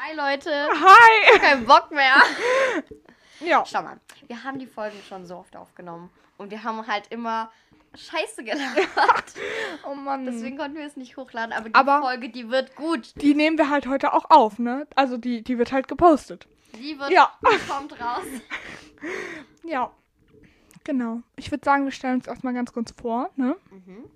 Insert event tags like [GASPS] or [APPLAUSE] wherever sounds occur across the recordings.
Hi Leute, Hi! kein Bock mehr. Ja. Schau mal, wir haben die Folgen schon so oft aufgenommen und wir haben halt immer Scheiße gelabert. [LAUGHS] Oh Mann. Deswegen konnten wir es nicht hochladen, aber die Aber- Folge, die wird gut. die nehmen wir halt heute auch auf, ne? Also die, die wird halt gepostet. Die wird, Ja. [LAUGHS] die kommt raus. Ja. Genau. Ich würde sagen, wir stellen uns erstmal ganz kurz vor, ne? Mhm.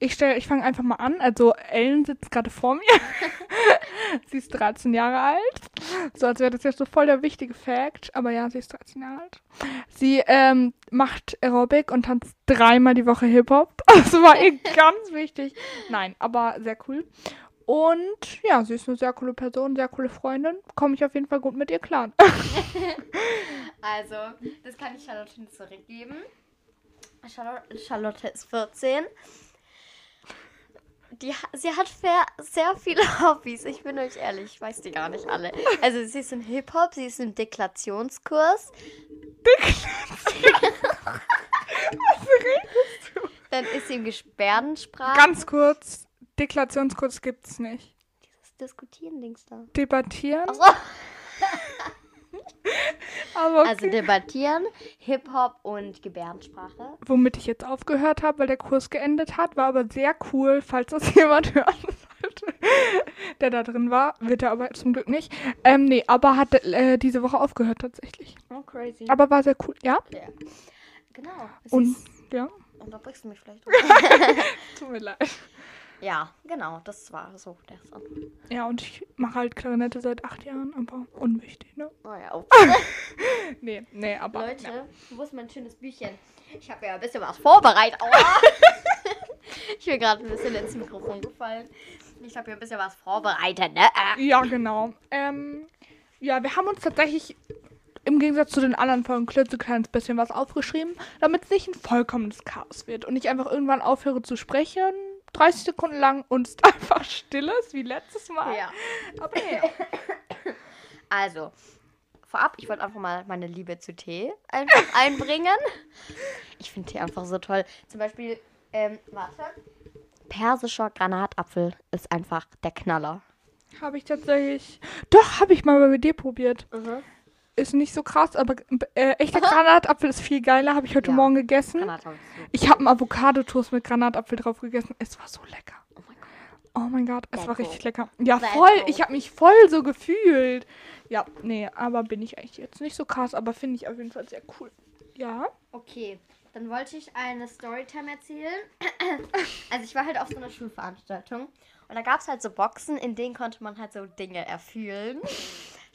Ich stelle, ich fange einfach mal an. Also Ellen sitzt gerade vor mir. [LAUGHS] sie ist 13 Jahre alt. So, als wäre das jetzt so voll der wichtige Fact. Aber ja, sie ist 13 Jahre alt. Sie ähm, macht Aerobic und tanzt dreimal die Woche Hip-Hop. [LAUGHS] Das war ihr [LAUGHS] ganz wichtig. Nein, aber sehr cool. Und ja, sie ist eine sehr coole Person, sehr coole Freundin. Komme ich auf jeden Fall gut mit ihr klar. Also, das kann ich Charlotte zurückgeben. Charlotte, Charlotte ist 14. Die, sie hat sehr, viele [LAUGHS] Hobbys. Ich bin euch ehrlich, ich weiß die gar nicht alle. Also, sie ist im Hip-Hop, sie ist im Deklarationskurs. [LAUGHS] Dann ist sie im Gebärdensprache. Ganz kurz, Deklarationskurs gibt's nicht. Dieses Diskutieren-Dings da. Debattieren. Aber [LAUGHS] okay. Also debattieren, Hip-Hop und Gebärdensprache. womit ich jetzt aufgehört habe, weil der Kurs geendet hat, war aber sehr cool, falls das [LAUGHS] jemand hören sollte, der da drin war, wird er aber zum Glück nicht. Ähm, nee, aber hat äh, diese Woche aufgehört tatsächlich. Oh, crazy. Aber war sehr cool, ja? Ja. Genau. Und, ist- ja, Unterbrichst du mich vielleicht? [LAUGHS] tut mir leid. Ja, genau, das war so der Song. Ja, und ich mache halt Klarinette seit acht Jahren, aber unwichtig, ne? Oh ja, oh. [LAUGHS] Nee, nee, aber. Leute, Ja. wo ist mein schönes Büchchen? Ich habe ja ein bisschen was vorbereitet. Aua. [LAUGHS] ich bin gerade ein bisschen ins Mikrofon gefallen. Ich habe ja ein bisschen was vorbereitet, ne? Ja, genau. Ähm, ja, wir haben uns tatsächlich im Gegensatz zu den anderen Folgen klitzekleines bisschen was aufgeschrieben, damit es nicht ein vollkommenes Chaos wird und ich einfach irgendwann aufhöre zu sprechen, 30 Sekunden lang und es [LAUGHS] einfach still ist, wie letztes Mal. Ja. Aber ja. [COUGHS] Also, vorab, ich wollte einfach mal meine Liebe zu Tee einfach [LAUGHS] einbringen. Ich finde Tee einfach so toll. Zum Beispiel, ähm, warte. Persischer Granatapfel ist einfach der Knaller. habe ich tatsächlich. Doch, habe ich mal bei dir probiert. Ist nicht so krass, aber äh, echter Granatapfel ist viel geiler, habe ich heute Ja. Morgen gegessen. Ich habe einen Avocado-Toast mit Granatapfel drauf gegessen. Es war so lecker. Oh mein Gott. Oh es war richtig lecker. Ja, voll. Ich habe mich voll so gefühlt. Ja, nee, aber bin ich eigentlich jetzt nicht so krass, aber finde ich auf jeden Fall sehr cool. Ja. Okay, dann wollte ich eine Storytime erzählen. [COUGHS] Also ich war halt auf so einer Schulveranstaltung und da gab es halt so Boxen, in denen konnte man halt so Dinge erfühlen.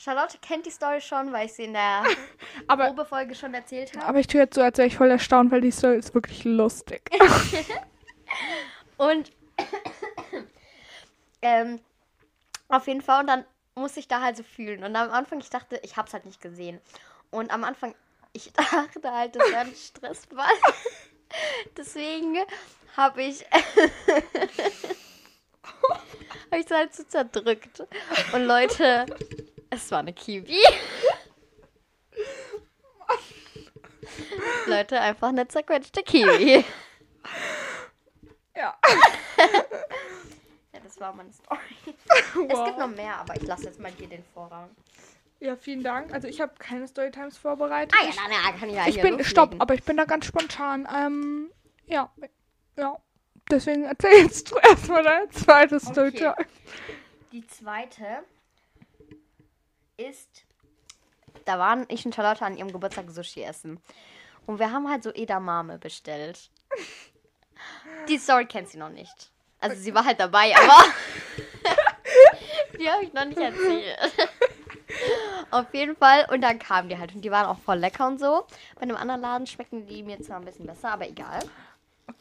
Charlotte kennt die Story schon, weil ich sie in der [LAUGHS] Aber, Probefolge schon erzählt habe. aber ich tue jetzt so, als wäre ich voll erstaunt, weil die Story ist wirklich lustig. [LAUGHS] Und [COUGHS] ähm, auf jeden Fall, und dann musste ich da halt so fühlen. Und am Anfang, ich dachte, ich hab's halt nicht gesehen. Und am Anfang, ich [LAUGHS] dachte halt, das wäre ein Stressball. Deswegen habe ich. habe ich es halt so zerdrückt. Und Leute, es war eine Kiwi. [LAUGHS] Leute, einfach eine zerquetschte Kiwi. ja. Ja, das war meine Story. [LAUGHS] Es gibt noch mehr, aber ich lasse jetzt mal dir den Vorrang. Ja, vielen Dank. Also ich habe keine Storytimes vorbereitet. Ah ja, nein, nein, kann ich ja ich bin, loslegen. stopp, aber ich bin da ganz spontan. Ähm, ja. Ja. Deswegen erzähl jetzt [LAUGHS] du erstmal deine zweite Storytime. Die zweite ist, da waren ich und Charlotte an ihrem Geburtstag Sushi essen. Und wir haben halt so Edamame bestellt. [LAUGHS] Die Story kennt sie noch nicht. Also sie war halt dabei, aber [LAUGHS] die habe ich noch nicht erzählt. [LAUGHS] Auf jeden Fall. Und dann kamen die halt. Und die waren auch voll lecker und so. Bei einem anderen Laden schmecken die mir zwar ein bisschen besser, aber egal.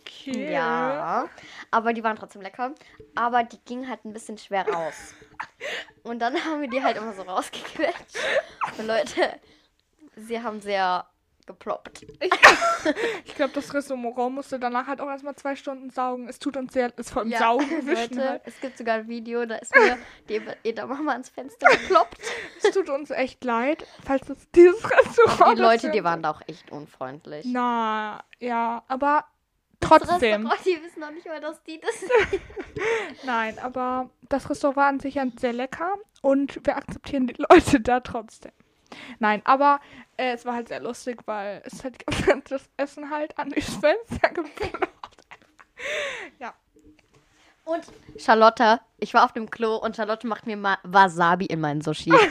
Okay. Ja, aber die waren trotzdem lecker. Aber die gingen halt ein bisschen schwer raus. Und dann haben wir die halt immer so rausgequetscht. Und Leute, sie haben sehr geploppt. Ich glaube, das Restaurant musste danach halt auch erstmal zwei Stunden saugen. Es tut uns sehr, es vor allem Ja, saugen Leute, halt. es gibt sogar ein Video, da ist mir die Edamame ans Fenster geploppt. Es tut uns echt leid, falls es dieses Restaurant. Die Leute, die waren da auch echt unfreundlich. Na, ja, aber Das trotzdem. Restaurant, die wissen noch nicht mal, dass die das [LAUGHS] Nein, aber das Restaurant war an sich ja sehr lecker und wir akzeptieren die Leute da trotzdem. Nein, aber äh, es war halt sehr lustig, weil es halt [LAUGHS] das Essen halt an die Fenster [LAUGHS] gebracht. ja. Und Charlotte, ich war auf dem Klo und Charlotte macht mir mal Wasabi in meinen Sushi. [LAUGHS]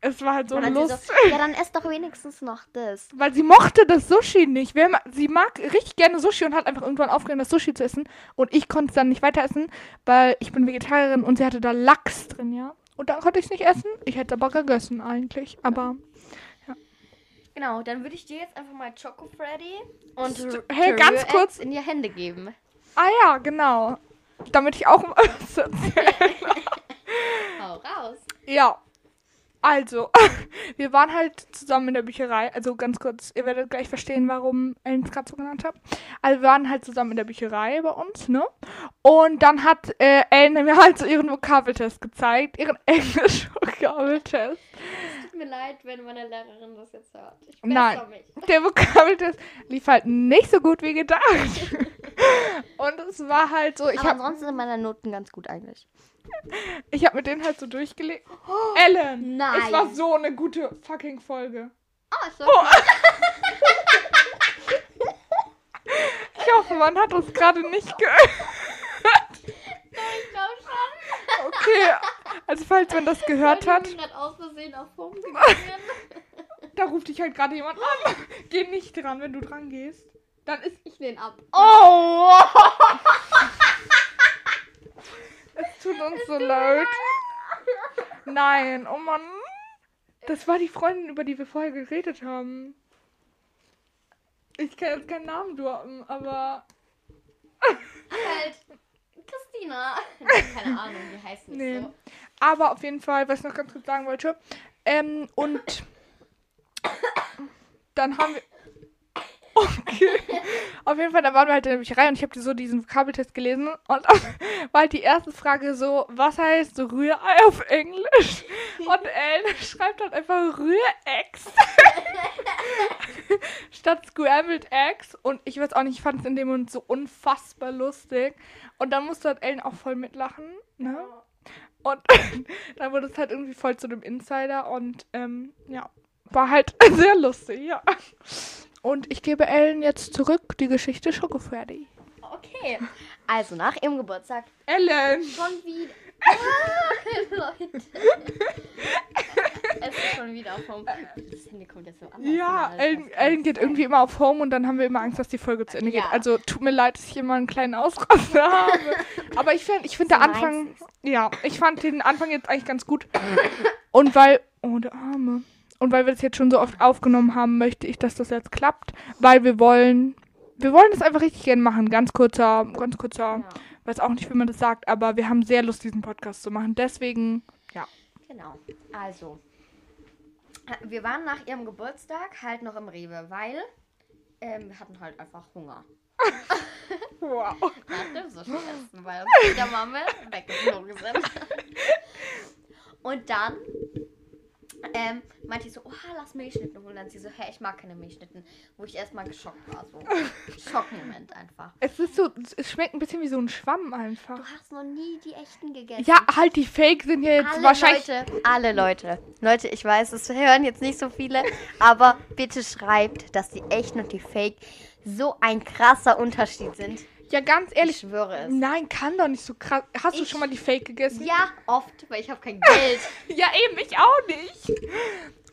Es war halt so lustig. so, ja, dann ess doch wenigstens noch das. Weil sie mochte das Sushi nicht. Wer sie mag richtig gerne Sushi und hat einfach irgendwann aufgehört, das Sushi zu essen. Und ich konnte es dann nicht weiter essen, weil ich bin Vegetarierin und sie hatte da Lachs drin, ja. Und dann konnte ich es nicht essen. Ich hätte aber gegessen eigentlich. Aber Genau, dann würde ich dir jetzt einfach mal Choco Freddy und St- hey, ganz kurz. in die Hände geben. Ah ja, genau. Damit ich auch mal was erzähle. Hau raus. Ja. Also, [LAUGHS] wir waren halt zusammen in der Bücherei. Also ganz kurz, ihr werdet gleich verstehen, warum Ellen es gerade so genannt hat. Also wir waren halt zusammen in der Bücherei bei uns, ne? Und dann hat äh, Ellen mir halt so ihren Vokabeltest gezeigt, ihren [LAUGHS] Englisch-Vokabeltest. Tut mir leid, wenn meine Lehrerin das jetzt hört. Ich Nein. mich. Der Vokabeltest lief halt nicht so gut wie gedacht. [LAUGHS] Und es war halt so, ich Aber habe ansonsten sind meine Noten ganz gut eigentlich. ich hab mit denen halt so durchgelegt. [GASPS] Ellen, nein. es war so eine gute fucking Folge. Ah, so. [LAUGHS] Ich hoffe, man hat uns gerade nicht gehört. Okay, also falls man das gehört hat, Ich bin aus Versehen auf [LAUGHS] Home da ruft dich halt gerade jemand an. [LAUGHS] Geh nicht dran, wenn du dran gehst. Dann ist Ich lehne ab. Oh! [LAUGHS] Es tut uns so leid. Nein, oh Mann. Das war die Freundin, über die wir vorher geredet haben. Ich kann jetzt keinen Namen droppen, aber. Halt. Christina. [LAUGHS] Keine Ahnung, die heißt nicht Nee. so. Aber auf jeden Fall, was ich noch ganz kurz sagen wollte. Ähm, und [COUGHS] dann haben wir. Okay. Auf jeden Fall, da waren wir halt in der Bücherei und ich habe so diesen Vokabeltest gelesen und [LAUGHS] war halt die erste Frage so, was heißt Rührei auf Englisch? Und Ellen schreibt halt einfach Rührecks. [LAUGHS] Statt Scrambled Eggs. Und ich weiß auch nicht, ich fand es in dem Moment so unfassbar lustig. Und dann musste halt Ellen auch voll mitlachen. Ne? Und [LAUGHS] dann wurde es halt irgendwie voll zu einem Insider und ähm, ja, war halt sehr lustig, ja. Und ich gebe Ellen jetzt zurück die Geschichte Schoko Freddy. Okay. Also nach ihrem Geburtstag Ellen! schon wieder. Ah, [LAUGHS] Leute. es ist schon wieder auf Home. Das Handy kommt jetzt so an. Ja, Ellen, Ellen geht irgendwie immer auf Home und dann haben wir immer Angst, dass die Folge zu Ende geht. Ja. Also tut mir leid, dass ich immer einen kleinen Ausraster [LAUGHS] habe. Aber ich finde ich find der Anfang, ja, ich fand den Anfang jetzt eigentlich ganz gut. Und weil, oh der Arme. Und weil wir das jetzt schon so oft aufgenommen haben, möchte ich, dass das jetzt klappt, weil wir wollen, wir wollen das einfach richtig gerne machen. Ganz kurzer, ganz kurzer, Ja, weiß auch nicht, wie man das sagt, aber wir haben sehr Lust, diesen Podcast zu machen. Deswegen, ja. genau. Also. Wir waren nach ihrem Geburtstag halt noch im Rewe, weil ähm, wir hatten halt einfach Hunger. [LAUGHS] [LAUGHS] Wow. nach dem Sushi essen, weil uns der Mama weggeflogen sind. [LAUGHS] Und dann ähm, meinte ich so, oha, lass Milchschnitten holen. Dann sie so, hä, ich mag keine Milchschnitten. Wo ich erstmal geschockt war. So. [LAUGHS] Schockmoment einfach. Es ist so, es schmeckt ein bisschen wie so ein Schwamm einfach. Du hast noch nie die echten gegessen. Ja, halt, die Fake sind ja jetzt alle wahrscheinlich. Leute, alle Leute. Leute, ich weiß, es hören jetzt nicht so viele, aber bitte schreibt, dass die echten und die Fake so ein krasser Unterschied sind. Ja, ganz Ich ehrlich. schwöre es. Nein, kann doch nicht so krass. Hast du Ich- schon mal die Fake gegessen? Ja, oft, weil ich habe kein Geld. [LAUGHS] Ja, eben, ich auch nicht.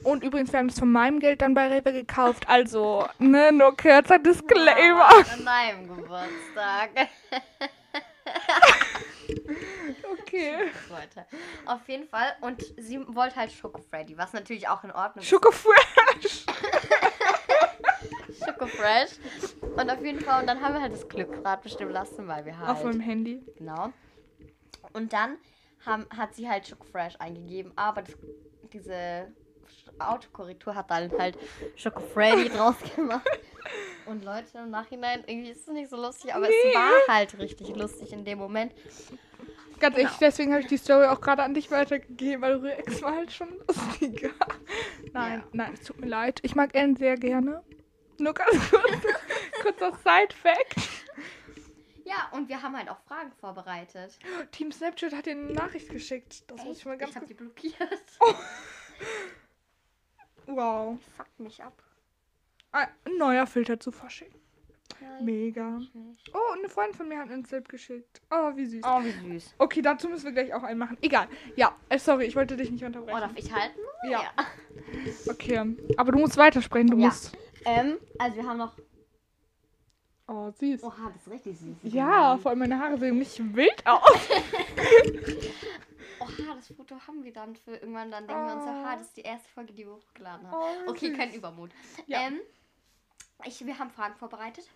Und übrigens, wir haben es von meinem Geld dann bei Rewe gekauft. Also, ne, nur kurzer Disclaimer. An deinem Geburtstag. [LAUGHS] Okay. [LAUGHS] Leute. Auf jeden Fall. Und sie wollte halt Schoko Freddy, was natürlich auch in Ordnung ist. Schoko Fresh. Schoko Fresh. Und auf jeden Fall, und dann haben wir halt das Glückrad bestimmen lassen, weil wir halt. Auf meinem Handy. Genau. Und dann haben, hat sie halt Schoko Fresh eingegeben, aber das, diese Autokorrektur hat dann halt Schoko Freddy [LAUGHS] draus gemacht. Und Leute, im Nachhinein, irgendwie ist es nicht so lustig, aber Nee. es war halt richtig lustig in dem Moment. Ganz ehrlich, Genau. deswegen habe ich die Story auch gerade an dich weitergegeben, weil Rüex war halt schon lustiger. Nein, Ja. nein, es tut mir leid. Ich mag Ellen sehr gerne. Nur ganz kurz, [LAUGHS] kurzer Side-Fact. Ja, und wir haben halt auch Fragen vorbereitet. Team Snapchat hat dir eine Nachricht geschickt. Das muss Echt? ich mal ganz ich hab die blockiert. Wow. Fuck mich ab. Ah, Ein neuer Filter zu verschicken. Nein, Mega. Oh, und eine Freundin von mir hat einen Snap geschickt. Oh, wie süß. Oh, wie süß. Okay, dazu müssen wir gleich auch einen machen. Egal. Ja, äh, sorry, ich wollte dich nicht Oh, unterbrechen. darf ich halten? Ja. Okay. Aber du musst weitersprechen. Du Ja. musst. Ähm, also wir haben noch. Oh, süß. Oha, das ist richtig süß. Ja, vor allem meine Haare sehen nicht wild [LAUGHS] aus. Oha, das Foto haben wir dann für irgendwann. Dann denken wir uns, Oh. aha, das ist die erste Folge, die wir hochgeladen haben. Oh, Okay, süß. kein Übermut. Ja. Ähm, ich, wir haben Fragen vorbereitet.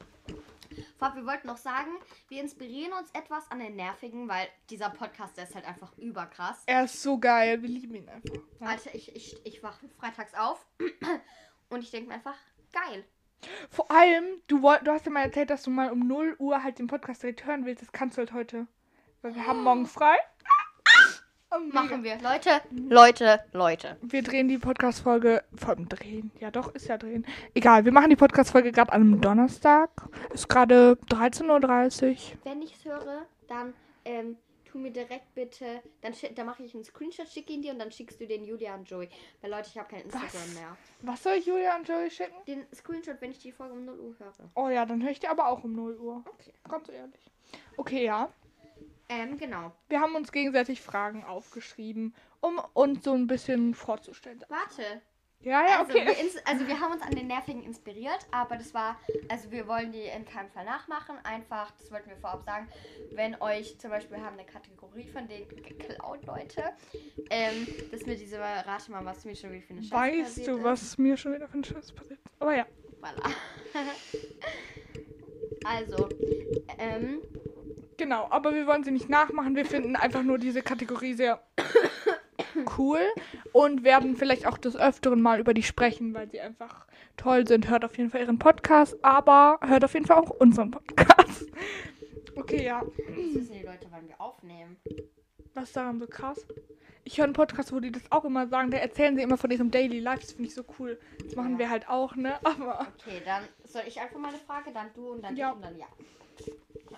Vorab, wir wollten noch sagen, wir inspirieren uns etwas an den Nervigen, weil dieser Podcast, der ist halt einfach überkrass. Er ist so geil. Wir lieben ihn einfach. Ja. Alter, ich, ich, ich wache freitags auf [CLEARS THROAT] und ich denke mir einfach, geil. Vor allem, du, woll- du hast ja mal erzählt, dass du mal um 0 Uhr halt den Podcast direkt hören willst. Das kannst du halt heute. Weil wir haben morgen frei. Oh, mega. Machen wir. Leute, Leute, Leute. Wir drehen die Podcast-Folge. Allem drehen. Ja, doch, ist ja drehen. Egal, wir machen die Podcast-Folge gerade an einem Donnerstag. Ist gerade 13.30 Uhr. Wenn ich es höre, dann ähm, tu mir direkt bitte, dann, dann mache ich einen Screenshot, schicke ihn dir und dann schickst du den Julia und Joey. Weil Leute, ich habe kein Instagram Was? mehr. Was soll ich Julia und Joey schicken? Den Screenshot, wenn ich die Folge um 0 Uhr höre. Oh ja, dann höre ich dir aber auch um 0 Uhr. Okay. Ganz ehrlich. Okay, ja. Ähm, genau. Wir haben uns gegenseitig Fragen aufgeschrieben, um uns so ein bisschen vorzustellen. Warte. Ja, ja, Also, okay. wir also wir haben uns an den Nervigen inspiriert, aber das war, also wir wollen die in keinem Fall nachmachen. Einfach, das wollten wir vorab sagen, wenn euch zum Beispiel, wir haben eine Kategorie von denen geklaut, Leute. Ähm, das mit dieser, rate mal, was mir schon wie viel eine Scheiße Weißt passiert du, ist. was mir schon wieder für ein Scheiß passiert? Aber ja. Voilà. [LAUGHS] also, ähm, Genau, aber wir wollen sie nicht nachmachen. Wir finden einfach nur diese Kategorie sehr [COUGHS] cool und werden vielleicht auch des Öfteren mal über die sprechen, weil sie einfach toll sind. Hört auf jeden Fall ihren Podcast, aber hört auf jeden Fall auch unseren Podcast. [LAUGHS] Okay, ja. das wissen die Leute, wann wir aufnehmen. Was ist daran so krass? Ich höre einen Podcast, wo die das auch immer sagen. Da erzählen sie immer von ihrem Daily Life. Das finde ich so cool. Das machen Ja. wir halt auch, ne? [LAUGHS] Aber Okay, dann soll ich einfach mal eine Frage, dann du und dann Ja. ich und dann ja.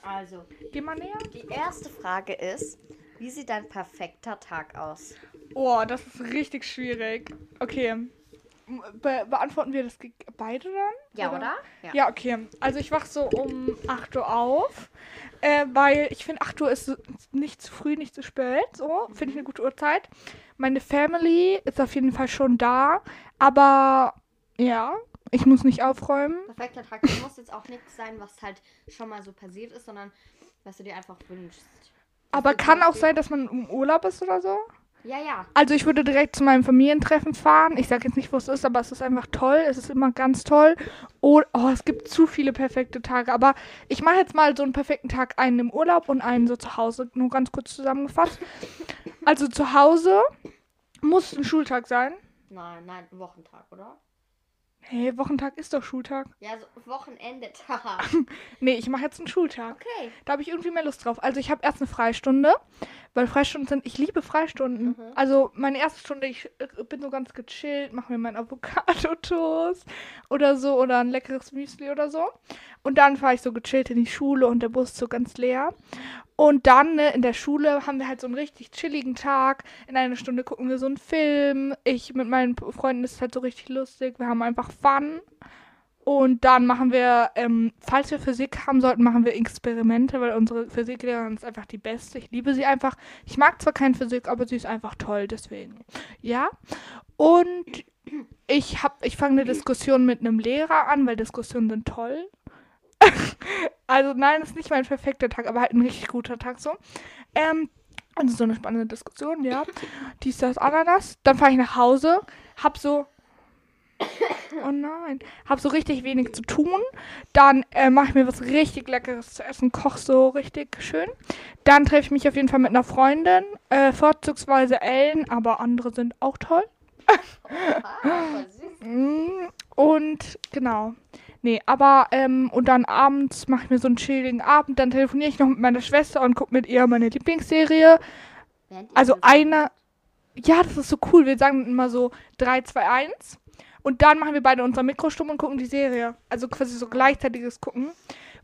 Also, geh mal näher. die erste Frage ist, wie sieht dein perfekter Tag aus? Oh, das ist richtig schwierig. Okay. Be beantworten wir das beide dann? Ja, oder? Ja. Ja, okay. Also ich wach so um 8 Uhr auf, äh, weil ich finde 8 Uhr ist nicht zu früh, nicht zu spät. So, finde ich eine gute Uhrzeit. Meine Family ist auf jeden Fall schon da, aber ja, ich muss nicht aufräumen. Perfekter Tag. Das muss jetzt auch nichts sein, was halt schon mal so passiert ist, sondern was du dir einfach wünschst. Aber kann auch sein, dass man im Urlaub ist oder so. Ja, ja. Also ich würde direkt zu meinem Familientreffen fahren. Ich sage jetzt nicht, wo es ist, aber es ist einfach toll. Es ist immer ganz toll. Oh, oh, es gibt zu viele perfekte Tage. Aber ich mache jetzt mal so einen perfekten Tag, einen im Urlaub und einen so zu Hause. Nur ganz kurz zusammengefasst. Also zu Hause muss ein Schultag sein. Nein, nein, Wochentag, oder? Hey, Wochentag ist doch Schultag. [LAUGHS] Ja, so Wochenende-Tag. [LAUGHS] Nee, ich mache jetzt einen Schultag. Okay. Da habe ich irgendwie mehr Lust drauf. Also ich habe erst eine Freistunde, weil Freistunden sind, ich liebe Freistunden. Mhm. Also meine erste Stunde, ich äh, bin so ganz gechillt, mache mir meinen Avocado-Toast oder so oder ein leckeres Müsli oder so. Und dann fahre ich so gechillt in die Schule und der Bus ist so ganz leer. Und dann ne, in der Schule haben wir halt so einen richtig chilligen Tag. In einer Stunde gucken wir so einen Film. Ich mit meinen Freunden ist halt so richtig lustig. Wir haben einfach Fun. Und dann machen wir, ähm, falls wir Physik haben sollten, machen wir Experimente, weil unsere Physiklehrerin ist einfach die beste. Ich liebe sie einfach. Ich mag zwar keine Physik, aber sie ist einfach toll, deswegen. Ja. Und ich ich fange eine Diskussion mit einem Lehrer an, weil Diskussionen sind toll. Also nein, ist nicht mein perfekter Tag, aber halt ein richtig guter Tag so. Ähm, also so eine spannende Diskussion, ja. Dies, das, Ananas. Dann fahre ich nach Hause, hab so [COUGHS] Oh nein. Hab so richtig wenig zu tun. Dann äh, mache ich mir was richtig Leckeres zu essen, koch so richtig schön. Dann treffe ich mich auf jeden Fall mit einer Freundin, äh, vorzugsweise Ellen, aber andere sind auch toll. Süß. [LAUGHS] Mm, Und genau. Nee, aber, ähm, und dann abends mache ich mir so einen chilligen Abend. Dann telefoniere ich noch mit meiner Schwester und gucke mit ihr meine Lieblingsserie. Also das macht. eine, ja, das ist so cool. Wir sagen immer so 3, 2, 1. Und dann machen wir beide unser Mikro stumm und gucken die Serie. Also quasi so gleichzeitiges Gucken.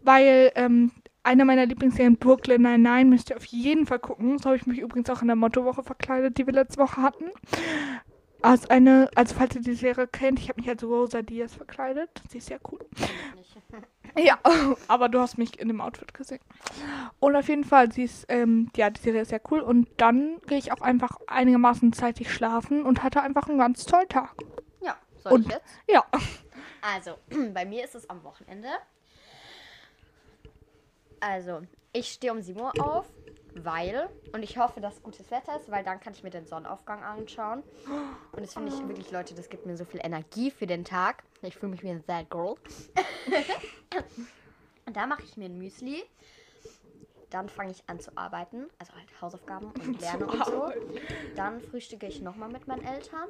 Weil, ähm, einer meiner Lieblingsserien, Brooklyn Nine-Nine, müsst ihr auf jeden Fall gucken. So habe ich mich übrigens auch in der Mottowoche verkleidet, die wir letzte Woche hatten. Als eine, also falls ihr die Serie kennt, ich habe mich als Rosa Diaz verkleidet. Sie ist sehr cool. Ja, [LAUGHS] aber du hast mich in dem Outfit gesehen. Und auf jeden Fall, sie ist, ähm, ja, die Serie ist sehr cool. Und dann gehe ich auch einfach einigermaßen zeitig schlafen und hatte einfach einen ganz tollen Tag. Ja, soll Und- ich jetzt? Ja. Also, [CLEARS THROAT] bei mir ist es am Wochenende. Also, ich stehe um 7 Uhr auf, weil, und ich hoffe, dass gutes Wetter ist, weil dann kann ich mir den Sonnenaufgang anschauen. Und das finde ich wirklich, Leute, das gibt mir so viel Energie für den Tag. Ich fühle mich wie ein That Girl. [LAUGHS] und da mache ich mir ein Müsli. Dann fange ich an zu arbeiten, also halt Hausaufgaben und [LAUGHS] Lernen und so. Dann frühstücke ich nochmal mit meinen Eltern.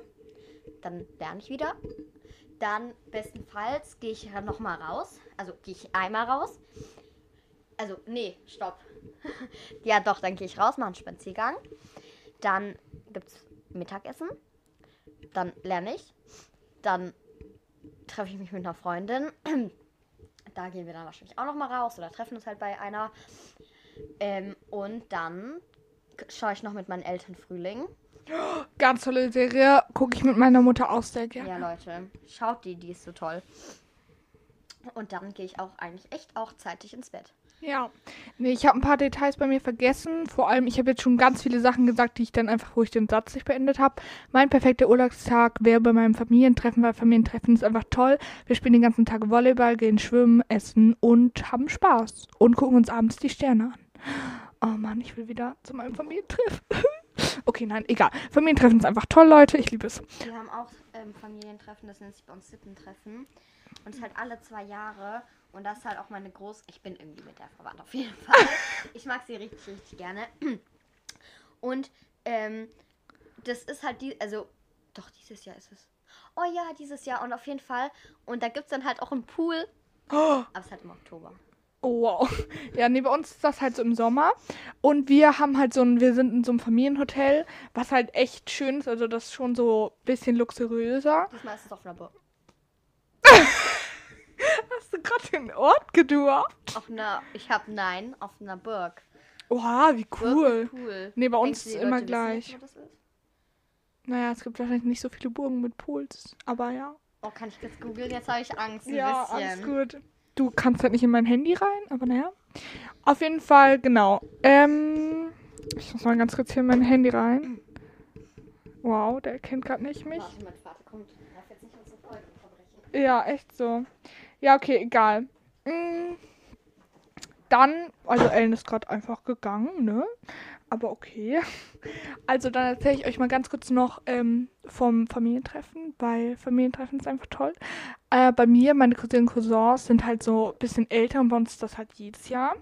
Dann lerne ich wieder. Dann bestenfalls gehe ich nochmal raus. Also gehe ich einmal raus. Also, nee, stopp. [LAUGHS] ja, doch, dann gehe ich raus, mache einen Spaziergang. Dann gibt es Mittagessen. Dann lerne ich. Dann treffe ich mich mit einer Freundin. [CLEARS THROAT] da gehen wir dann wahrscheinlich auch nochmal raus oder treffen uns halt bei einer. Ähm, und dann schaue ich noch mit meinen Eltern Frühling. [GASPS] Ganz tolle Serie. Gucke ich mit meiner Mutter auch sehr gerne. Ja, Leute, schaut die, die ist so toll. Und dann gehe ich auch eigentlich echt auch zeitig ins Bett. Ja. Nee, ich habe ein paar Details bei mir vergessen. Vor allem, ich habe jetzt schon ganz viele Sachen gesagt, die ich dann einfach, wo ich den Satz nicht beendet habe. Mein perfekter Urlaubstag wäre bei meinem Familientreffen, weil Familientreffen ist einfach toll. Wir spielen den ganzen Tag Volleyball, gehen schwimmen, essen und haben Spaß. Und gucken uns abends die Sterne an. Oh Mann, ich will wieder zu meinem Familientreffen. [LAUGHS] okay, nein, egal. Familientreffen ist einfach toll, Leute. Ich liebe es. Wir haben auch ähm, Familientreffen, das nennt sich bei uns Sippentreffen. Und es halt alle zwei Jahre. Und das ist halt auch meine Groß... Ich bin irgendwie mit der verwandt auf jeden Fall. [LAUGHS] Ich mag sie richtig, richtig gerne. Und ähm, das ist halt die... Also, doch, dieses Jahr ist es. Oh ja, dieses Jahr. Und auf jeden Fall. Und da gibt es dann halt auch einen Pool. [GASPS] Aber es ist halt im Oktober. Oh, wow. [LAUGHS] Ja, nee, bei uns ist das halt so im Sommer. Und wir haben halt so ein, wir sind in so einem Familienhotel, was halt echt schön ist. Also das ist schon so ein bisschen luxuriöser. Diesmal ist es auf einer Burg. Gerade den Ort gedurft? Auf einer... Ich habe nein, auf einer Burg. Oha, wie cool. Pool. Nee, bei uns ist die immer Leute gleich. wo das ist? Naja, es gibt wahrscheinlich nicht so viele Burgen mit Pools. Aber ja. Oh, kann ich jetzt googeln? Jetzt habe ich Angst ein Ja, bisschen. alles gut. Du kannst halt nicht in mein Handy rein, aber naja. Auf jeden Fall, genau. Ähm, ich muss mal ganz kurz hier in mein Handy rein. Wow, der erkennt gerade nicht mich. Warte, mein Vater kommt. Ich darf jetzt nicht unsere Folge unterbrechen. Ja, echt so. Ja, okay, egal. Mm, Dann, also Ellen ist gerade einfach gegangen, ne? Aber okay. [LAUGHS] Also dann erzähle ich euch mal ganz kurz noch ähm, vom Familientreffen, weil Familientreffen ist einfach toll. Äh, bei mir, meine Cousinen und Cousins sind halt so ein bisschen älter und bei uns ist das halt jedes Jahr.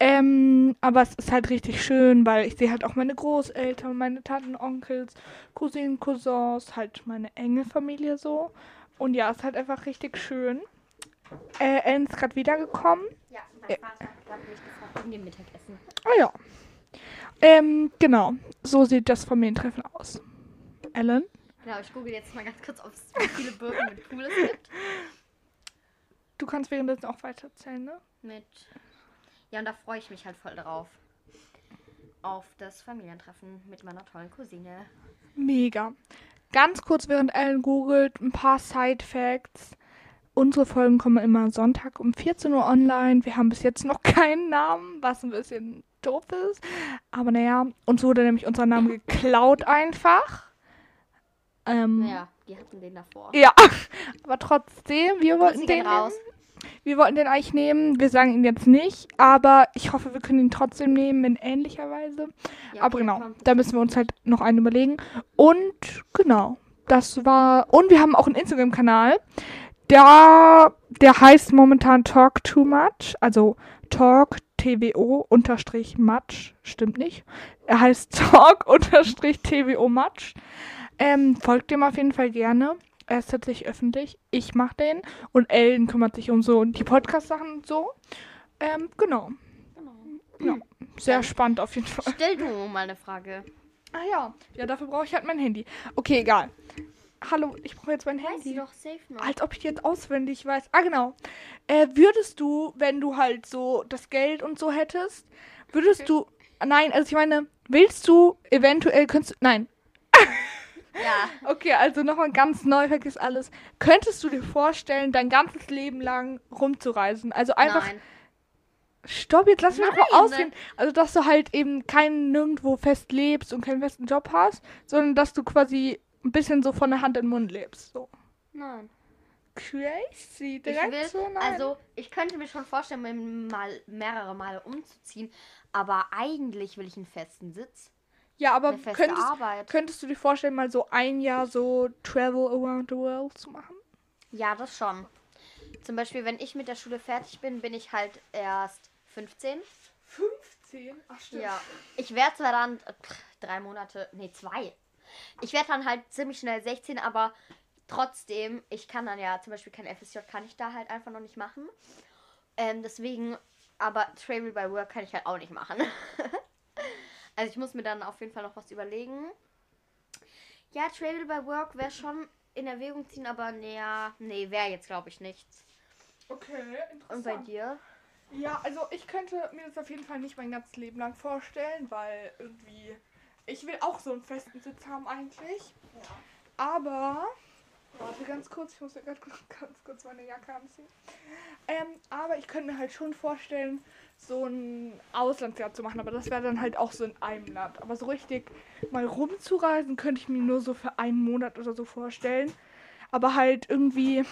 Ähm, aber es ist halt richtig schön, weil ich sehe halt auch meine Großeltern, meine Tanten, Onkels, Cousinen, Cousins, halt meine enge Familie so. Und ja, ist halt einfach richtig schön. Äh, Ellen ist gerade wiedergekommen. Ja, mein Vater hat gerade mich gefragt wegen dem Mittagessen. Ah ja. Ähm, genau. So sieht das Familientreffen aus. Ellen? Genau, ich google jetzt mal ganz kurz, ob es wie viele Burgen mit Pool es gibt. Du kannst währenddessen auch weiter erzählen, ne? Mit. Ja, und da freue ich mich halt voll drauf. Auf das Familientreffen mit meiner tollen Cousine. Mega. Ganz kurz, während Ellen googelt, ein paar Side Facts. Unsere Folgen kommen immer Sonntag um 14 Uhr online. Wir haben bis jetzt noch [LAUGHS] keinen Namen, was ein bisschen doof ist. Aber naja, uns wurde nämlich unser Name geklaut einfach. Ähm, Naja, die hatten den davor. Ja, [LAUGHS] aber trotzdem, wir wollten den raus. Wir wollten den eigentlich nehmen. Wir sagen ihn jetzt nicht, aber ich hoffe, wir können ihn trotzdem nehmen in ähnlicher Weise. Ja, aber genau, da müssen wir uns halt noch einen überlegen. Und genau, das war. Und wir haben auch einen Instagram-Kanal. Der, der heißt momentan Talk Too Much. Also Talk TWO unterstrich Much. Stimmt nicht. Er heißt [LAUGHS] Talk unterstrich TWO Much. Ähm, folgt dem auf jeden Fall gerne. Er ist tatsächlich öffentlich. Ich mache den. Und Ellen kümmert sich um so die Podcast-Sachen und so. Ähm, genau. Genau. Ja, sehr spannend auf jeden Fall. Stell du mal eine Frage. Ah ja, ja, dafür brauche ich halt mein Handy. Okay, egal. Hallo, ich brauche jetzt mein Weiß sie Handy. doch safe noch. Als ob ich jetzt auswendig weiß. Ah, genau. Äh, würdest du, wenn du halt so das Geld und so hättest, würdest du. Nein, also ich meine, willst du eventuell, könntest du. Nein. [LAUGHS] Ja. Okay, also nochmal ganz neu, vergiss alles. Könntest du dir vorstellen, dein ganzes Leben lang rumzureisen? Also einfach. Nein. Stopp, jetzt lass mich doch mal Nein. ausreden. Also, dass du halt eben kein nirgendwo fest lebst und keinen festen Job hast, sondern dass du quasi ein bisschen so von der Hand in den Mund lebst. So. Nein. Crazy. Ich Direkt will, so, nein. also ich könnte mir schon vorstellen, mir mal mehrere Male umzuziehen, aber eigentlich will ich einen festen Sitz, ja, aber könntest, Arbeit. könntest du dir vorstellen, mal so ein Jahr so Travel around the world zu machen? Ja, das schon. Zum Beispiel, wenn ich mit der Schule fertig bin, bin ich halt erst 15. 15? Ach, stimmt. Ja. Ich werde zwar dann pff, drei Monate, nee, zwei. Ich werde dann halt ziemlich schnell 16, aber trotzdem, ich kann dann ja zum Beispiel kein FSJ, kann ich da halt einfach noch nicht machen. Ähm, deswegen, aber Travel by Work kann ich halt auch nicht machen. [LAUGHS] also ich muss mir dann auf jeden Fall noch was überlegen. Ja, Travel by Work wäre schon in Erwägung ziehen, aber ja, nee, wäre jetzt glaube ich nichts. Okay, Und bei interessant. dir? Ja, also ich könnte mir das auf jeden Fall nicht mein ganzes Leben lang vorstellen, weil irgendwie ich will auch so einen festen Sitz haben eigentlich. Aber warte ganz kurz, ich muss ja kurz- [LAUGHS] ganz kurz meine Jacke anziehen. Ähm, aber ich könnte mir halt schon vorstellen, so ein Auslandsjahr zu machen, aber das wäre dann halt auch so in einem Land. Aber so richtig mal rumzureisen könnte ich mir nur so für einen Monat oder so vorstellen. Aber halt irgendwie,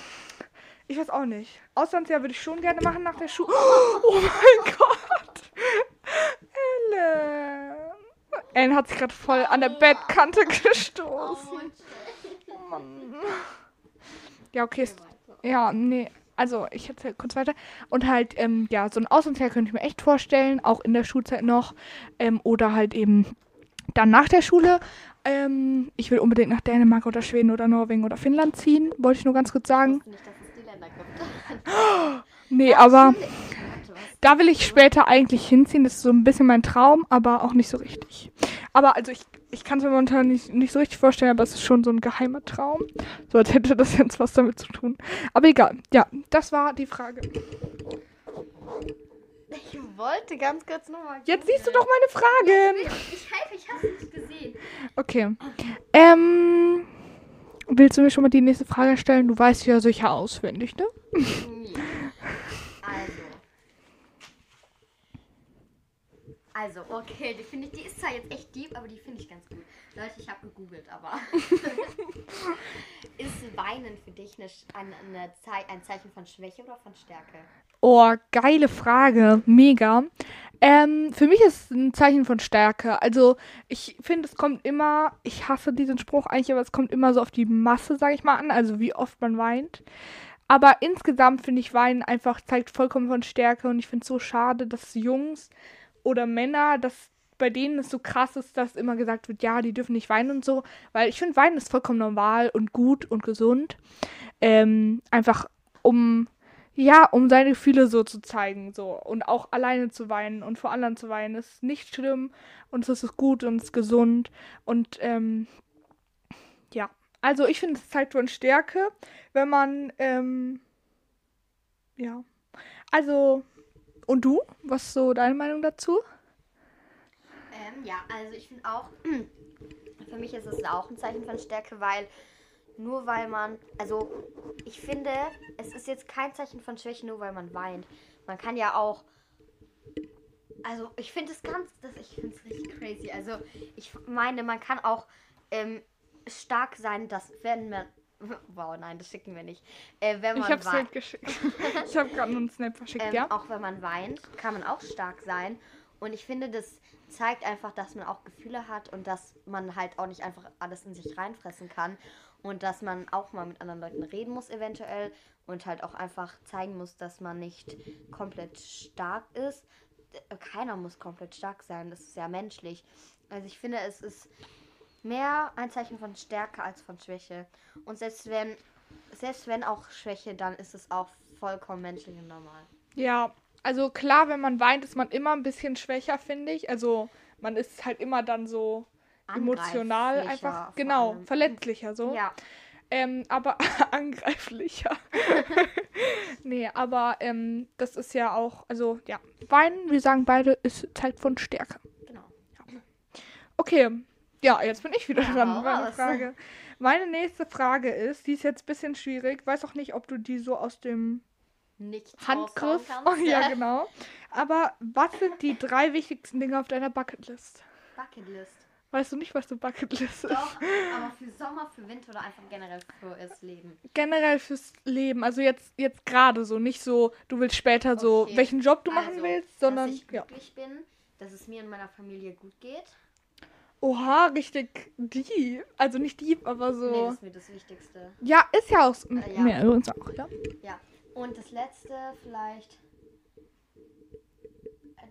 ich weiß auch nicht. Auslandsjahr würde ich schon gerne machen nach der Schule. [GASPS] Oh mein Gott! [LAUGHS] Ellen! Ellen hat sich gerade voll an der Bettkante gestoßen. Mann. Ja, okay. Ja, nee. Also, ich erzähle kurz weiter. Und halt, ähm, ja, so ein Auslandsjahr könnte ich mir echt vorstellen, auch in der Schulzeit noch. Ähm, oder halt eben dann nach der Schule. Ähm, ich will unbedingt nach Dänemark oder Schweden oder Norwegen oder Finnland ziehen. Wollte ich nur ganz kurz sagen. Ich wusste nicht, dass es die Länder gibt. [GASPS] Nee, aber Stimmt. Da will ich später eigentlich hinziehen. Das ist so ein bisschen mein Traum, aber auch nicht so richtig. Aber also ich, ich kann es mir momentan nicht, nicht so richtig vorstellen, aber es ist schon so ein geheimer Traum. So als hätte das jetzt was damit zu tun. Aber egal. Ja, das war die Frage. Ich wollte ganz kurz nochmal. Jetzt siehst du doch meine Fragen. Ich helfe, ich habe es nicht gesehen. Okay. Ähm, willst du mir schon mal die nächste Frage stellen? Du weißt ja sicher auswendig, ne? Ja. Also. Also, okay, die finde ich, die ist zwar jetzt echt deep, aber die finde ich ganz gut. Leute, ich habe gegoogelt, aber. [LAUGHS] ist Weinen für dich eine, eine, eine Zei ein Zeichen von Schwäche oder von Stärke? Oh, geile Frage. Mega. Ähm, für mich ist es ein Zeichen von Stärke. Also, ich finde, es kommt immer, ich hasse diesen Spruch eigentlich, aber es kommt immer so auf die Masse, sage ich mal, an, also wie oft man weint. Aber insgesamt finde ich, Weinen einfach zeigt vollkommen von Stärke und ich finde es so schade, dass Jungs oder Männer, dass bei denen es so krass ist, dass immer gesagt wird, ja, die dürfen nicht weinen und so. Weil ich finde, Weinen ist vollkommen normal und gut und gesund. Ähm, einfach um ja, um seine Gefühle so zu zeigen, so. Und auch alleine zu weinen und vor anderen zu weinen ist nicht schlimm und es ist gut und es ist gesund. Und ähm, ja, also ich finde, es zeigt von Stärke, wenn man, ähm, ja. Also, und du? Was ist so deine Meinung dazu? Ähm, ja, also ich finde auch, [CLEARS THROAT] für mich ist es auch ein Zeichen von Stärke, weil nur weil man, also ich finde, es ist jetzt kein Zeichen von Schwäche, nur weil man weint. Man kann ja auch, also ich finde es ganz, das, ich finde es richtig crazy. Also ich meine, man kann auch ähm, stark sein, dass wenn man, wow, nein, das schicken wir nicht, äh, wenn man [LAUGHS] Ich habe weint. Snap geschickt. ich habe gerade einen Snap verschickt, Ähm, ja? Auch wenn man weint, kann man auch stark sein. Und ich finde, das zeigt einfach, dass man auch Gefühle hat und dass man halt auch nicht einfach alles in sich reinfressen kann. Und dass man auch mal mit anderen Leuten reden muss, eventuell. Und halt auch einfach zeigen muss, dass man nicht komplett stark ist. D- Keiner muss komplett stark sein. Das ist ja menschlich. Also ich finde, es ist mehr ein Zeichen von Stärke als von Schwäche. Und selbst wenn, selbst wenn auch Schwäche, dann ist es auch vollkommen menschlich und normal. Ja, also klar, wenn man weint, ist man immer ein bisschen schwächer, finde ich. Also man ist halt immer dann so emotional einfach, genau, allem. verletzlicher so. Ja, Ähm, aber [LAUGHS] angreiflicher. [LAUGHS] nee, aber ähm, das ist ja auch, also ja, weinen, wir sagen beide, ist Zeit von Stärke. Genau. Okay, ja, jetzt bin ich wieder Ja, dran mit meiner. Frage. Meine nächste Frage ist, die ist jetzt ein bisschen schwierig, weiß auch nicht, ob du die so aus dem Nicht Handgriff. Oh [LAUGHS] ja, genau. Aber was sind die drei wichtigsten Dinge auf deiner Bucketlist? Bucketlist. Weißt du nicht, was eine Bucketlist ist? Doch, [LAUGHS] aber für Sommer, für Winter oder einfach generell für das Leben. Generell fürs Leben, also jetzt, jetzt gerade so, nicht so, du willst später so, Okay. welchen Job du machen Also, willst, sondern dass ich ja. glücklich bin, dass es mir und meiner Familie gut geht. Oha, richtig deep. Also nicht deep, aber Nee, so. das ist mir das Wichtigste. ja, ist ja auch. Äh, ja. Mir übrigens auch, ja. Ja. Und das letzte vielleicht, äh,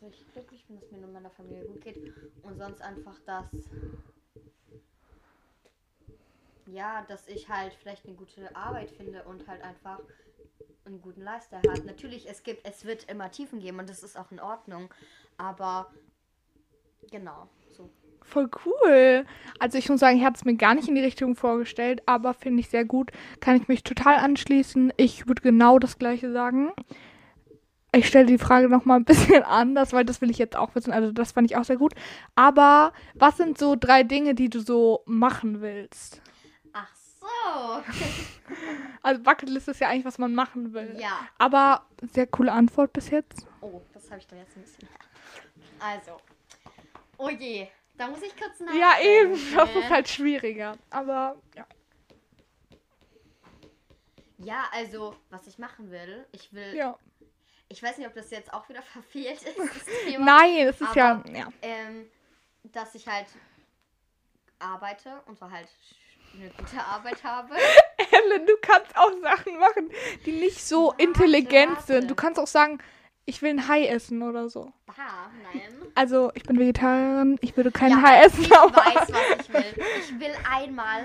dass ich glücklich bin, dass mir und meiner Familie gut geht. Und sonst einfach, dass ja, dass ich halt vielleicht eine gute Arbeit finde und halt einfach einen guten Lifestyle habe. Natürlich, es gibt, es wird immer Tiefen geben und das ist auch in Ordnung. Aber genau, so. Voll cool. Also ich muss sagen, ich hatte es mir gar nicht in die Richtung vorgestellt, aber finde ich sehr gut. Kann ich mich total anschließen. Ich würde genau das gleiche sagen. Ich stelle die Frage nochmal ein [LAUGHS] bisschen anders, weil das will ich jetzt auch wissen. Also das fand ich auch sehr gut. Aber was sind so drei Dinge, die du so machen willst? Ach so. [LAUGHS] Also Bucketlist ist ja eigentlich, was man machen will. Ja. Aber sehr coole Antwort bis jetzt. Oh, das habe ich doch jetzt ein bisschen. Also. Oh je. Da muss ich kurz nachdenken. Ja, eben. [LAUGHS] Das ist halt schwieriger. Aber ja. Ja, also, was ich machen will, ich will. ja. Ich weiß nicht, ob das jetzt auch wieder [LAUGHS] verfehlt ist, [LAUGHS] Thema. Nein, es ist ja, Aber- ja. Ähm, dass ich halt arbeite und zwar halt eine gute Arbeit habe. Ellen, du kannst auch Sachen machen, die nicht so Warte, intelligent warte. sind. Du kannst auch sagen, ich will ein Hai essen oder so. Ah, nein. Also, ich bin Vegetarierin, ich würde kein Ja, Hai essen, Ich aber. weiß, was ich will. Ich will einmal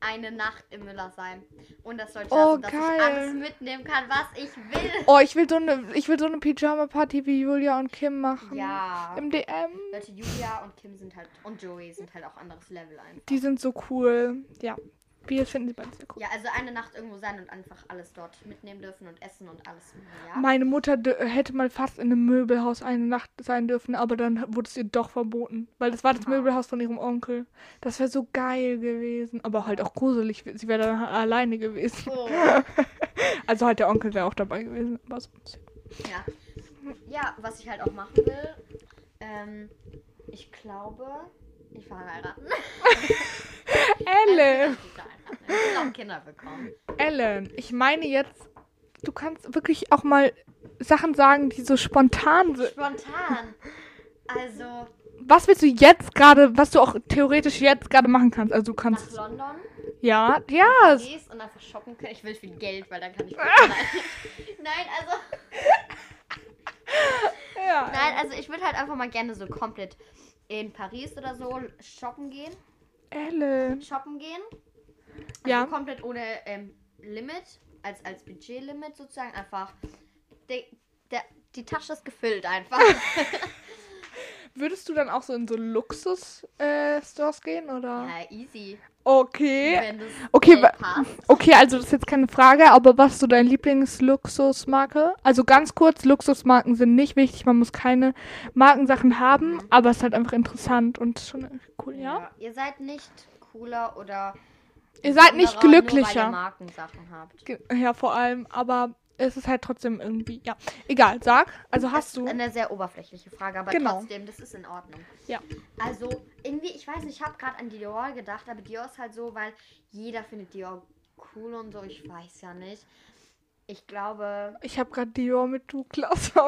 eine Nacht im Müller sein. Und das soll Oh, dass geil. ich alles mitnehmen kann, was ich will. Oh, ich will so eine, ich will so eine Pyjama-Party wie Julia und Kim machen. Ja. Im DM. Leute, Julia und Kim sind halt und Joey sind halt auch anderes Level einfach. Die sind so cool. Ja. Wir finden sie beide sehr cool. Ja, also eine Nacht irgendwo sein und einfach alles dort mitnehmen dürfen und essen und alles. Ja. Meine Mutter hätte mal fast in einem Möbelhaus eine Nacht sein dürfen, aber dann wurde es ihr doch verboten. Weil das war das Aha. Möbelhaus von ihrem Onkel. Das wäre so geil gewesen. Aber halt auch gruselig. Sie wäre dann alleine gewesen. Oh, [LAUGHS] Also halt der Onkel wäre auch dabei gewesen. Aber sonst. ja. Ja, was ich halt auch machen will, ähm, ich glaube, ich will heiraten. [LAUGHS] [LAUGHS] Ellen! Ich will auch Kinder bekommen. Ellen, ich meine jetzt, du kannst wirklich auch mal Sachen sagen, die so spontan sind. Spontan. Also Was willst du jetzt gerade, was du auch theoretisch jetzt gerade machen kannst? Also du nach kannst. London Ja, ja. es- gehst und einfach shoppen können. Ich will viel Geld, weil dann kann ich. Nein, [LAUGHS] Nein, also. [LAUGHS] ja. Nein, also ich würde halt einfach mal gerne so komplett in Paris oder so shoppen gehen. Ellen. Shoppen gehen. Also Ja. komplett ohne ähm, Limit, als, als Budgetlimit sozusagen. Einfach. De, der, die Tasche ist gefüllt einfach. [LAUGHS] Würdest du dann auch so in so Luxus-Stores gehen, oder? ja, easy. Okay. Okay. Okay, also das ist jetzt keine Frage, aber was ist so dein Lieblingsluxusmarke? Also ganz kurz, Luxusmarken sind nicht wichtig, man muss keine Markensachen haben, Mhm. aber es ist halt einfach interessant und schon cool, ja? Ihr seid nicht cooler oder. Ihr seid nicht Nur glücklicher. ihr Markensachen habt. Ja, vor allem, aber es ist halt trotzdem irgendwie, ja. Egal, sag, also hast Das du. ist eine sehr oberflächliche Frage, aber Genau. trotzdem, das ist in Ordnung. Ja. Also, irgendwie, ich weiß nicht, ich habe gerade an Dior gedacht, aber Dior ist halt so, weil jeder findet Dior cool und so, ich weiß ja nicht. Ich glaube, Ich habe gerade Dior mit Douglas [LAUGHS] [LAUGHS]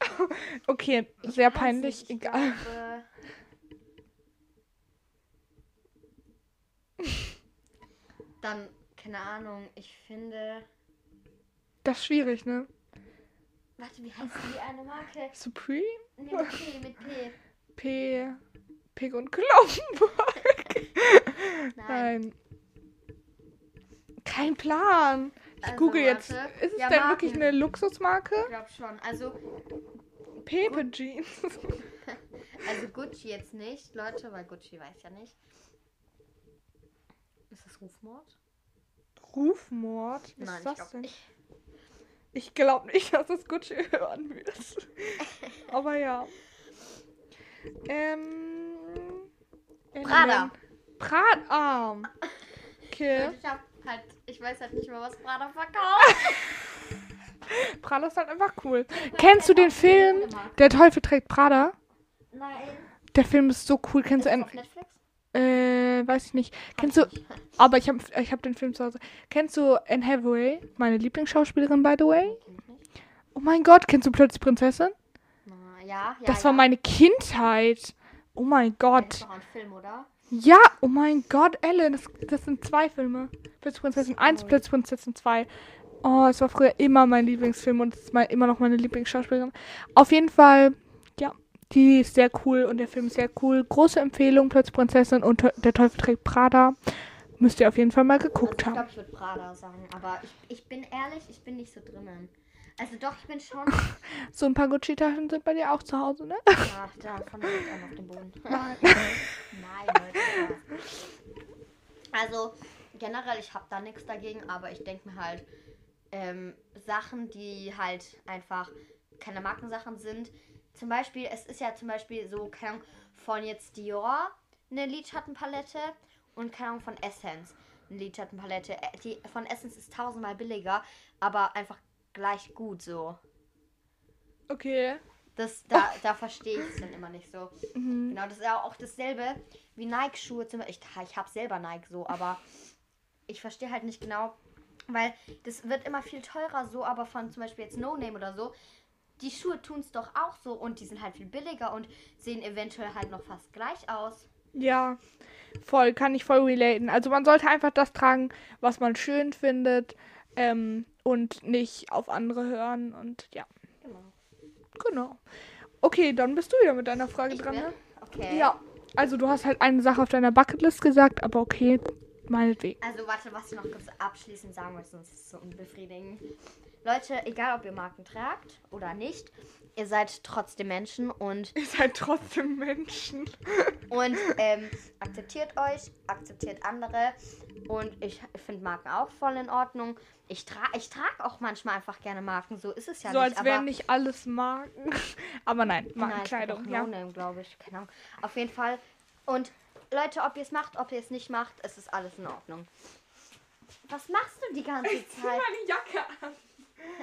[LAUGHS] okay, ich sehr peinlich, nicht, ich egal. Glaube, dann, keine Ahnung, ich finde. Das ist schwierig, ne? Warte, wie heißt die eine Marke? Supreme? Nee, mit P, mit P. P. Pig und Kloppenburg. [LAUGHS] Nein. Nein. Kein Plan. Ich Also, google jetzt. warte. Ist es Ja, denn Marken. wirklich eine Luxusmarke? Ich glaube schon. Also, Pepe Jeans. [LAUGHS] also Gucci jetzt nicht, Leute, weil Gucci weiß ja nicht. Ist das Rufmord? Rufmord? Was Nein, ist ich das glaube denn? nicht. Ich glaube nicht, dass das Gucci hören wird. [LAUGHS] Aber ja. Ähm. Prada. Prada. Okay. Und [LAUGHS] ich hab halt, ich weiß halt nicht mehr, was Prada verkauft. [LAUGHS] Prada ist halt einfach cool. Kennst du den Film Der Teufel trägt Prada? Nein. Der Film ist so cool. Kennst Ist du auf Netflix? Äh, weiß ich nicht. Hab Kennst du aber ich habe ich hab den Film zu Hause. Kennst du Anne Hathaway, meine Lieblingsschauspielerin by the way? Oh mein Gott, kennst du plötzlich Prinzessin? Na, ja, ja. Das ja. war meine Kindheit. Oh mein Das Gott. ist doch ein Film, oder? Ja, oh mein Gott, Ellen, das, das sind zwei Filme. Plötzlich Prinzessin 1, Cool. Plötzlich Prinzessin 2. Oh, es war früher immer mein Lieblingsfilm und es ist mein, immer noch meine Lieblingsschauspielerin. Auf jeden Fall, die ist sehr cool und der Film ist sehr cool. Große Empfehlung, Plötzlich Prinzessin und Der Teufel trägt Prada. Müsst ihr auf jeden Fall mal Also geguckt ich haben. glaube, ich würde Prada sagen. Aber ich, ich bin ehrlich, ich bin nicht so drinnen. Also doch, ich bin schon. [LAUGHS] So ein paar Gucci-Taschen sind bei dir auch zu Hause, ne? Ach, da von liegt einer auf dem Boden. [LAUGHS] Nein. Nein, Leute. Also generell, ich habe da nichts dagegen, aber ich denke mir halt, ähm, Sachen, die halt einfach keine Markensachen sind. Zum Beispiel, es ist ja zum Beispiel so, keine Ahnung, von jetzt Dior eine Lidschattenpalette und keine Ahnung, von Essence eine Lidschattenpalette. Äh, Die von Essence ist tausendmal billiger, aber einfach gleich gut so. Okay. Das, da, da verstehe ich es dann immer nicht so. Mhm. Genau, das ist ja auch dasselbe wie Nike-Schuhe. Ich, ich habe selber Nike so, aber ich verstehe halt nicht genau, weil das wird immer viel teurer so, aber von zum Beispiel jetzt No Name oder so, die Schuhe tun es doch auch so und die sind halt viel billiger und sehen eventuell halt noch fast gleich aus. Ja, voll, kann ich voll relaten. Also man sollte einfach das tragen, was man schön findet ähm, und nicht auf andere hören und ja, Genau. genau. Okay, dann bist du wieder mit deiner Frage Ich dran, bin? ne? Okay. Ja, also du hast halt eine Sache auf deiner Bucketlist gesagt, aber okay, meinetwegen. Also warte, was ich noch kurz abschließend sagen möchte, sonst ist es so unbefriedigend. Leute, egal ob ihr Marken tragt oder nicht, ihr seid trotzdem Menschen und Ihr seid trotzdem Menschen. [LAUGHS] Und ähm, akzeptiert euch, akzeptiert andere. Und ich finde Marken auch voll in Ordnung. Ich, tra ich trage auch manchmal einfach gerne Marken, so ist es ja so nicht. als wären nicht alles Marken. [LAUGHS] aber nein, Nein, Markenkleidung, ich ja. glaube ich. Keine Ahnung. Auf jeden Fall. Und Leute, ob ihr es macht, ob ihr es nicht macht, es ist alles in Ordnung. Was machst du die ganze Zeit? meine Jacke an.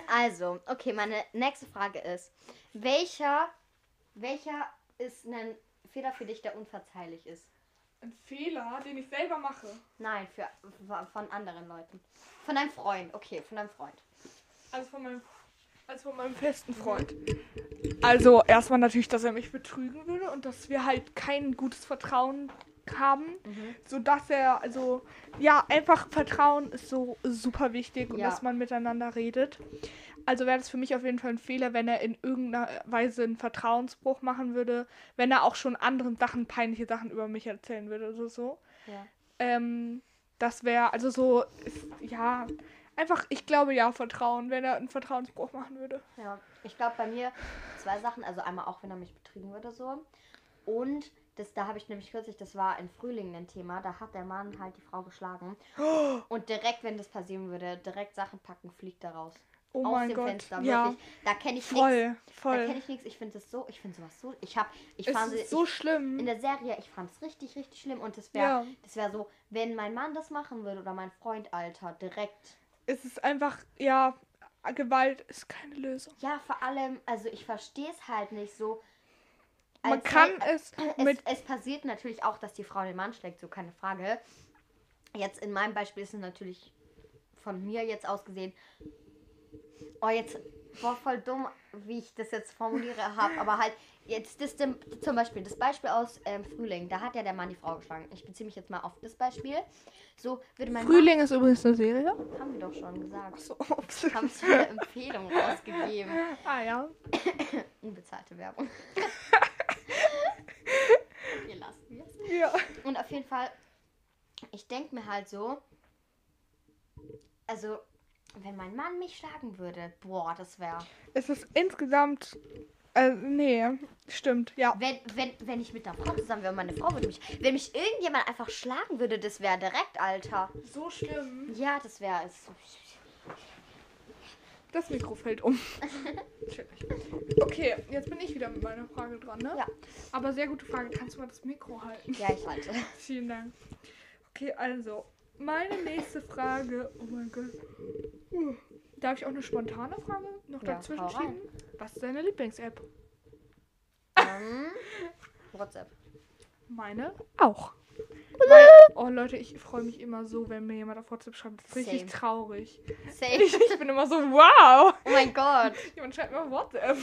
Also, okay, meine nächste Frage ist: Welcher, welcher ist ein Fehler für dich, der unverzeihlich ist? Ein Fehler, den ich selber mache. Nein, für, von anderen Leuten. Von deinem Freund, okay, von deinem Freund. Also von meinem, also von meinem festen Freund. Also erstmal natürlich, dass er mich betrügen würde und dass wir halt kein gutes Vertrauen haben, Mhm. so dass er also ja einfach Vertrauen ist so super wichtig und Ja. dass man miteinander redet. Also wäre das für mich auf jeden Fall ein Fehler, wenn er in irgendeiner Weise einen Vertrauensbruch machen würde, wenn er auch schon anderen Sachen peinliche Sachen über mich erzählen würde oder so. Ja. Ähm, das wäre, also so, ist, ja, einfach, ich glaube ja, Vertrauen, wenn er einen Vertrauensbruch machen würde. Ja, ich glaube bei mir zwei Sachen. Also einmal auch, wenn er mich betrügen würde so. Und das, da habe ich nämlich kürzlich, das war im Frühling ein Thema, da hat der Mann halt die Frau geschlagen. [GASPS] Und direkt, wenn das passieren würde, direkt Sachen packen, fliegt er raus. Oh Aus mein dem Gott. Fenster, ja, wirklich. Da kenne ich nichts. voll, Da voll. kenne ich nichts. Ich finde das so, ich finde sowas so. Ich habe, ich Es fand ist ich, so schlimm. in der Serie, ich fand es richtig, richtig schlimm. Und das wäre, Ja. das wäre so, wenn mein Mann das machen würde oder mein Freund, Alter, direkt. Es ist einfach, ja, Gewalt ist keine Lösung. Ja, vor allem, also ich verstehe es halt nicht so. Man als kann es es, mit, es passiert natürlich auch, dass die Frau den Mann schlägt, so keine Frage. Jetzt in meinem Beispiel ist es natürlich von mir jetzt aus gesehen. Oh, jetzt war voll dumm, wie ich das jetzt formuliere habe, aber halt jetzt das zum Beispiel das Beispiel aus ähm, Frühling, da hat ja der Mann die Frau geschlagen. Ich beziehe mich jetzt mal auf das Beispiel. So würde mein Frühling ist übrigens eine Serie. Mann, haben wir doch schon gesagt. So, ups. Haben sie eine Empfehlung [LAUGHS] rausgegeben. ah ja. [COUGHS] Unbezahlte Werbung. [LAUGHS] wir lassen wir es. Ja. Und auf jeden Fall, ich denke mir halt so, also, wenn mein Mann mich schlagen würde, boah, das wäre. Es ist insgesamt, Äh, nee, stimmt, ja. Wenn, wenn, wenn ich mit einer Frau zusammen wäre, meine Frau würde mich. Wenn mich irgendjemand einfach schlagen würde, das wäre direkt, Alter. So schlimm. Ja, das wäre es. Das Mikro fällt um. [LAUGHS] Okay, jetzt bin ich wieder mit meiner Frage dran, ne? Ja. Aber sehr gute Frage. Kannst du mal das Mikro halten? Ja, ich halte. [LAUGHS] Vielen Dank. Okay, also, meine nächste Frage. Oh mein Gott. Uh, Darf ich auch eine spontane Frage noch Ja, dazwischen schieben? Was ist deine Lieblings-App? Ähm, [LAUGHS] WhatsApp. Meine auch. Weil, oh Leute, ich freue mich immer so, wenn mir jemand auf WhatsApp schreibt. Das ist richtig traurig. Safe. Ich, ich bin immer so, wow. Oh mein Gott. [LAUGHS] Jemand schreibt mir auf WhatsApp.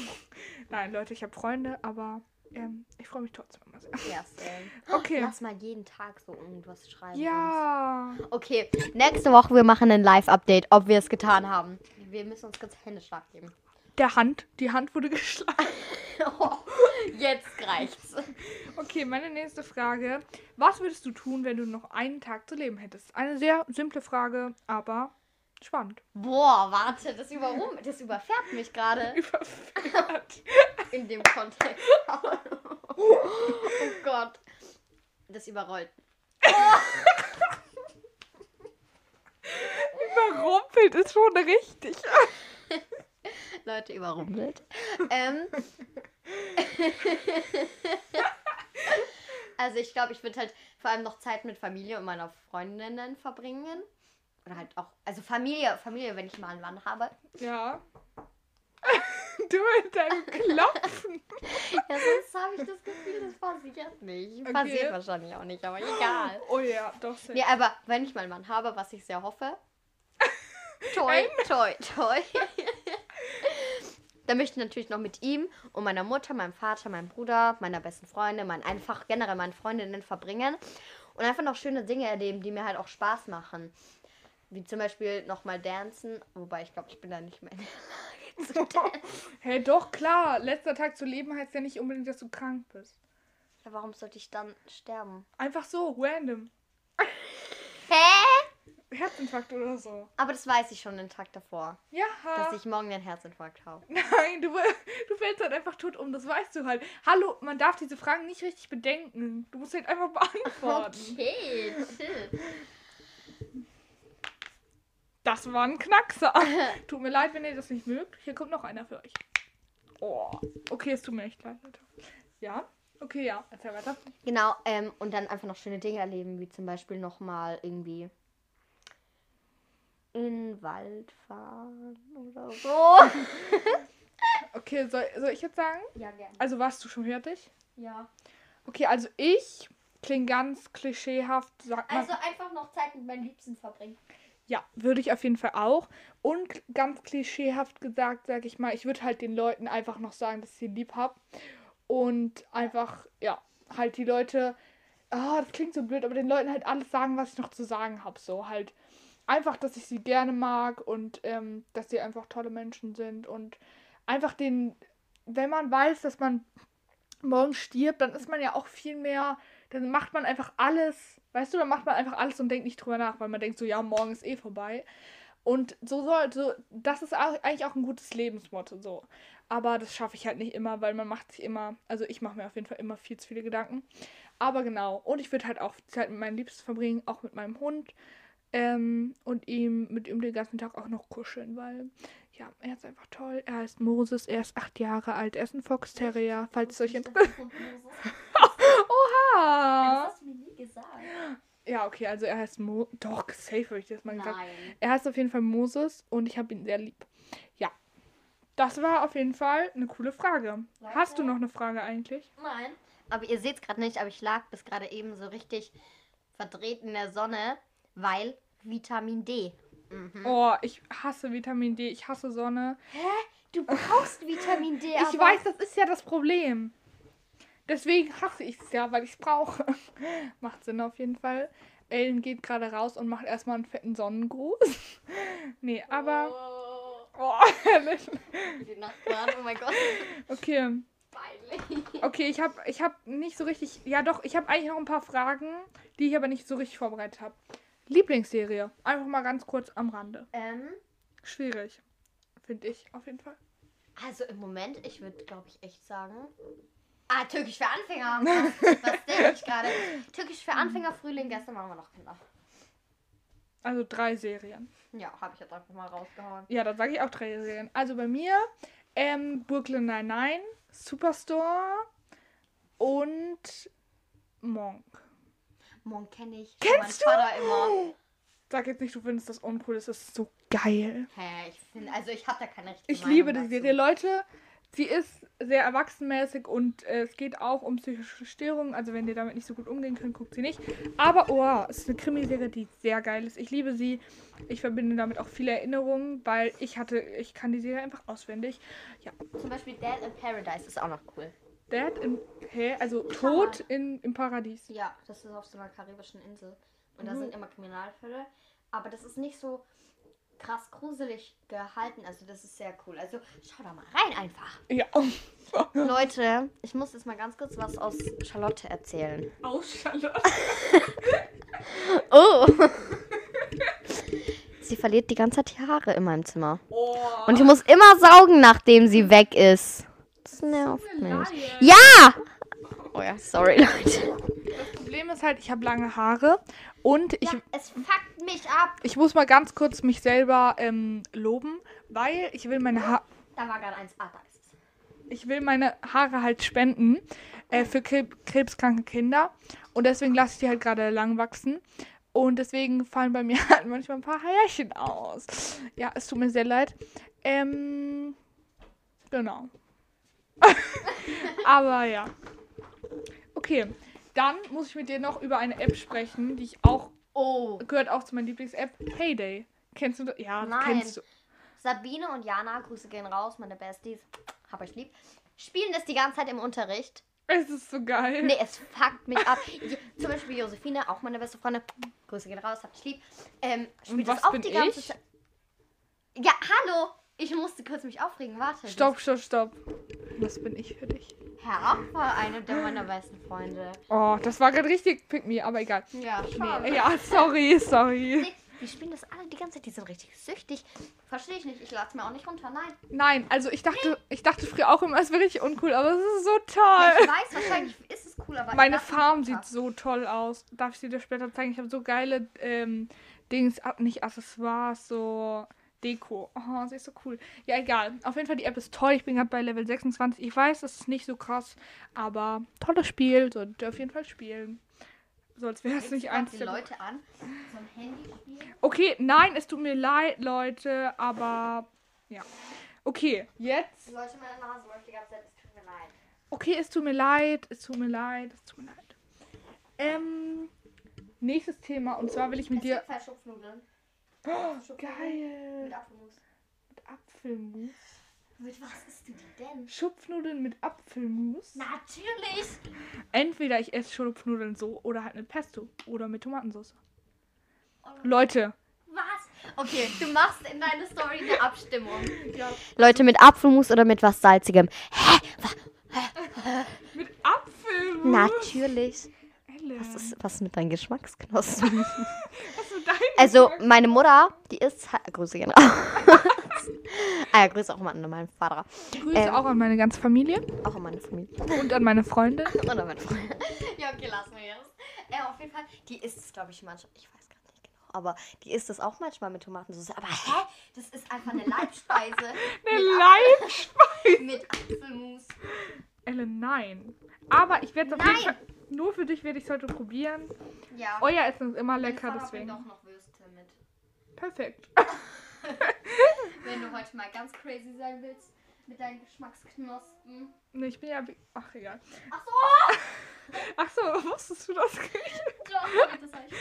Nein, Leute, ich habe Freunde, aber ähm, ich freue mich trotzdem immer sehr. Ja, same. Okay. Lass mal jeden Tag so irgendwas schreiben. Ja. Okay, nächste Woche wir machen ein Live-Update, ob wir es getan haben. Wir müssen uns kurz Händeschlag geben. Der Hand, die Hand wurde [LAUGHS] geschlagen. [LAUGHS] Jetzt reicht's. Okay, meine nächste Frage. Was würdest du tun, wenn du noch einen Tag zu leben hättest? Eine sehr simple Frage, aber spannend. Boah, warte, das, überrum das überfährt mich gerade [LAUGHS] Überfährt. in dem Kontext. [LAUGHS] Oh Gott. Das überrollt. Überrumpelt ist schon richtig. Leute, überrumpelt. ähm. [LAUGHS] also ich glaube, ich würde halt vor allem noch Zeit mit Familie und meiner Freundinnen verbringen. Oder halt auch, also Familie, Familie, wenn ich mal einen Mann habe. Ja. [LAUGHS] Du mit deinem Klopfen. [LAUGHS] Ja, sonst habe ich das Gefühl, das passiert nicht. Okay. Passiert wahrscheinlich auch nicht, aber egal. Oh ja, doch sehr. Nee, aber wenn ich mal einen Mann habe, was ich sehr hoffe. Toi, toi, toi. Dann möchte ich natürlich noch mit ihm und meiner Mutter, meinem Vater, meinem Bruder, meiner besten Freundin, mein, einfach generell meinen Freundinnen verbringen und einfach noch schöne Dinge erleben, die mir halt auch Spaß machen. Wie zum Beispiel nochmal dancen, wobei ich glaube, ich bin da nicht mehr in der Lage zu dancen. [LAUGHS] Hey, doch, klar. Letzter Tag zu leben heißt ja nicht unbedingt, dass du krank bist. Ja, warum sollte ich dann sterben? Einfach so, random. Hä? Herzinfarkt oder so. Aber das weiß ich schon den Tag davor, Ja. dass ich morgen einen Herzinfarkt habe. Nein, du, [LAUGHS] du fällst halt einfach tot um, das weißt du halt. Hallo, man darf diese Fragen nicht richtig bedenken. Du musst halt einfach beantworten. Okay, chill. Das war ein Knackser. [LAUGHS] Tut mir leid, wenn ihr das nicht mögt. Hier kommt noch einer für euch. Oh, okay, es tut mir echt leid, Leute. Ja? Okay, ja. Erzähl weiter. Genau, ähm, und dann einfach noch schöne Dinge erleben, wie zum Beispiel nochmal irgendwie in den Wald fahren oder so. [LAUGHS] Okay, soll, soll ich jetzt sagen? Ja, gerne. Also warst du schon fertig? Ja. Okay, also ich klinge ganz klischeehaft, sagt man. Also einfach noch Zeit mit meinen Liebsten verbringen. Ja, würde ich auf jeden Fall auch. Und ganz klischeehaft gesagt, sag ich mal, ich würde halt den Leuten einfach noch sagen, dass ich sie lieb hab. Und einfach, ja, halt die Leute, ah, das klingt so blöd, aber den Leuten halt alles sagen, was ich noch zu sagen habe. So halt einfach, dass ich sie gerne mag und ähm, dass sie einfach tolle Menschen sind. Und einfach den, wenn man weiß, dass man morgen stirbt, dann ist man ja auch viel mehr, dann macht man einfach alles, weißt du, dann macht man einfach alles und denkt nicht drüber nach, weil man denkt so, ja, morgen ist eh vorbei. Und so soll, so, das ist eigentlich auch ein gutes Lebensmotto, so. Aber das schaffe ich halt nicht immer, weil man macht sich immer, also ich mache mir auf jeden Fall immer viel zu viele Gedanken. Aber genau, und ich würde halt auch Zeit mit meinen Liebsten verbringen, auch mit meinem Hund. Ähm, und ihm mit ihm den ganzen Tag auch noch kuscheln, weil ja, er ist einfach toll. Er heißt Moses, er ist acht Jahre alt, er ist ein Fox Terrier, falls es euch interessiert. [LAUGHS] Oha! hast du mir nie gesagt. Ja, okay, also er heißt Mo. Doch, safe habe ich das mal gesagt. Nein. Er heißt auf jeden Fall Moses und ich habe ihn sehr lieb. Ja. Das war auf jeden Fall eine coole Frage. Hast du noch eine Frage eigentlich? Nein. Aber ihr seht es gerade nicht, aber ich lag bis gerade eben so richtig verdreht in der Sonne, weil Vitamin D. Mhm. Oh, ich hasse Vitamin D, ich hasse Sonne. Du brauchst Vitamin D, [LAUGHS] Ich weiß, das ist ja das Problem. Deswegen hasse ich es ja, weil ich es brauche. [LAUGHS] Macht Sinn auf jeden Fall. Ellen geht gerade raus und macht erstmal einen fetten Sonnengruß. [LAUGHS] nee, aber. Oh, Oh, ehrlich. die Nachbarn, oh mein Gott. Okay. Okay, ich habe ich hab nicht so richtig. Ja, doch, ich habe eigentlich noch ein paar Fragen, die ich aber nicht so richtig vorbereitet habe. Lieblingsserie. Einfach mal ganz kurz am Rande. Ähm, Schwierig. Finde ich auf jeden Fall. Also im Moment, ich würde, glaube ich, echt sagen. Ah, Türkisch für Anfänger. [LAUGHS] Was, was denke ich gerade? Türkisch für Anfänger, Frühling, gestern waren wir noch Kinder. Also drei Serien. Ja, habe ich jetzt einfach mal rausgehauen. Ja, dann sage ich auch drei Serien. Also bei mir ähm, Brooklyn Nine-Nine, Superstore und Monk. Monk kenne ich. Kennst mein Vater immer. Sag jetzt nicht, du findest das uncool, das ist so geil. Hä, ich finde, also ich habe da keine richtige Ich Meinung liebe die dazu. Serie. Leute, sie ist sehr erwachsenmäßig und äh, es geht auch um psychische Störungen. Also wenn ihr damit nicht so gut umgehen könnt, guckt sie nicht. Aber oh, es ist eine Krimiserie, die sehr geil ist. Ich liebe sie. Ich verbinde damit auch viele Erinnerungen, weil ich hatte, ich kann die Serie einfach auswendig. Ja, Zum Beispiel Dead in Paradise ist auch noch cool. Dead in, hä? Also tot in, im Paradies. Ja, das ist auf so einer karibischen Insel. Und da Mhm. sind immer Kriminalfälle. Aber das ist nicht so krass gruselig gehalten. Also das ist sehr cool. Also schau da mal rein einfach. Ja. [LAUGHS] Leute, ich muss jetzt mal ganz kurz was aus Charlotte erzählen. Aus Charlotte. [LAUGHS] Oh! [LAUGHS] sie verliert die ganze Zeit die Haare in meinem Zimmer. Oh. Und ich muss immer saugen, nachdem sie weg ist. Das nervt mich. Ja! Oh ja, sorry, Leute. Das Problem ist halt, ich habe lange Haare und ich, Ja, es fuckt mich ab. ich muss mal ganz kurz mich selber ähm, loben, weil ich will meine Haare. Da war gerade eins. Ah, da ist es. ich will meine Haare halt spenden äh, für Krebs krebskranke Kinder. Und deswegen lasse ich die halt gerade lang wachsen. Und deswegen fallen bei mir [LAUGHS] halt manchmal ein paar Härchen aus. Ja, es tut mir sehr leid. Ähm, genau. [LAUGHS] Aber ja. Okay, dann muss ich mit dir noch über eine App sprechen, die ich auch, Oh. gehört auch zu meiner Lieblings-App, Payday. Kennst du das? Ja, Nein. kennst du. Sabine und Jana, Grüße gehen raus, meine Besties. Hab euch lieb. Spielen das die ganze Zeit im Unterricht. Es ist so geil. Nee, es fuckt mich ab. Zum Beispiel Josephine, auch meine beste Freundin. Grüße gehen raus, habt euch lieb. Ähm, spielt das auch die ganze? Zeit. Ja, hallo! Ich musste kurz mich aufregen. Warte. Stopp, stopp, stopp. Was bin ich für dich? Herr auch war eine der meiner besten Freunde. Oh, das war gerade richtig pick me, aber egal. Ja, Nee, ja, sorry, sorry. Nee, die spielen das alle die ganze Zeit. Die sind richtig süchtig. Verstehe ich nicht. Ich lade es mir auch nicht runter. Nein. Nein, also ich dachte, ich dachte früher auch immer, es wäre richtig uncool, aber es ist so Ja, ich toll. weiß, wahrscheinlich ist es cool, aber ich Meine Farm sieht so toll aus. Darf ich sie dir später zeigen? Ich habe so geile ähm, Dings, ah, nicht Accessoires, so Deko. Oh, sie ist so cool. Ja, egal. Auf jeden Fall, die App ist toll. Ich bin gerade bei Level 26. Ich weiß, das ist nicht so krass, aber tolles Spiel. Solltet ihr auf jeden Fall spielen. So, als wäre es nicht eins die Leute an. So ein Handyspiel. Okay, nein, es tut mir leid, Leute, aber ja. Okay, jetzt. Leute, meine Nase läuft die ganze Zeit. Es tut mir leid. Okay, es tut mir leid, es tut mir leid, es tut mir leid. Ähm, nächstes Thema und zwar will ich mit Es dir. gibt Verschupfnudeln. Oh, Mit geil. Apfelmus. Mit Apfelmus. Mit was isst du die denn? Schupfnudeln mit Apfelmus. Natürlich. Entweder ich esse Schupfnudeln so oder halt mit Pesto oder mit Tomatensauce. Oh, Leute. Was? Okay, du machst in deine Story eine Abstimmung. [LAUGHS] Ja. Leute mit Apfelmus oder mit was Salzigem? Hä? Mit Apfelmus. Natürlich. Ellen, Was ist, was mit deinen Geschmacksknospen? [LAUGHS] [LAUGHS] was Also, meine Mutter, die ist. Grüße gehen raus. [LAUGHS] ah ja, Grüße auch mal an meinen Vater. Grüße ähm, auch an meine ganze Familie Auch an meine Familie. und an meine Freunde. [LAUGHS] Und an meine Freunde. ja, okay, lassen wir jetzt. Ja, auf jeden Fall. Die isst es, glaube ich, manchmal. Ich weiß gar nicht genau. Aber die isst es auch manchmal mit Tomatensauce. Aber hä? Das ist einfach eine Leibspeise. [LAUGHS] Eine mit, Leib. mit Apfelmus. Ellen, nein. Aber ich werde es auf jeden. Fall. Nur für dich werde ich es heute probieren. Ja. Euer Essen ist immer lecker, deswegen. auch noch. Perfekt. [LAUGHS] Wenn du heute mal ganz crazy sein willst mit deinen Geschmacksknospen. Nee, ich bin ja. Ach, egal. Ach so! [LAUGHS] Ach so, wusstest du das? [LAUGHS] Doch, das heißt,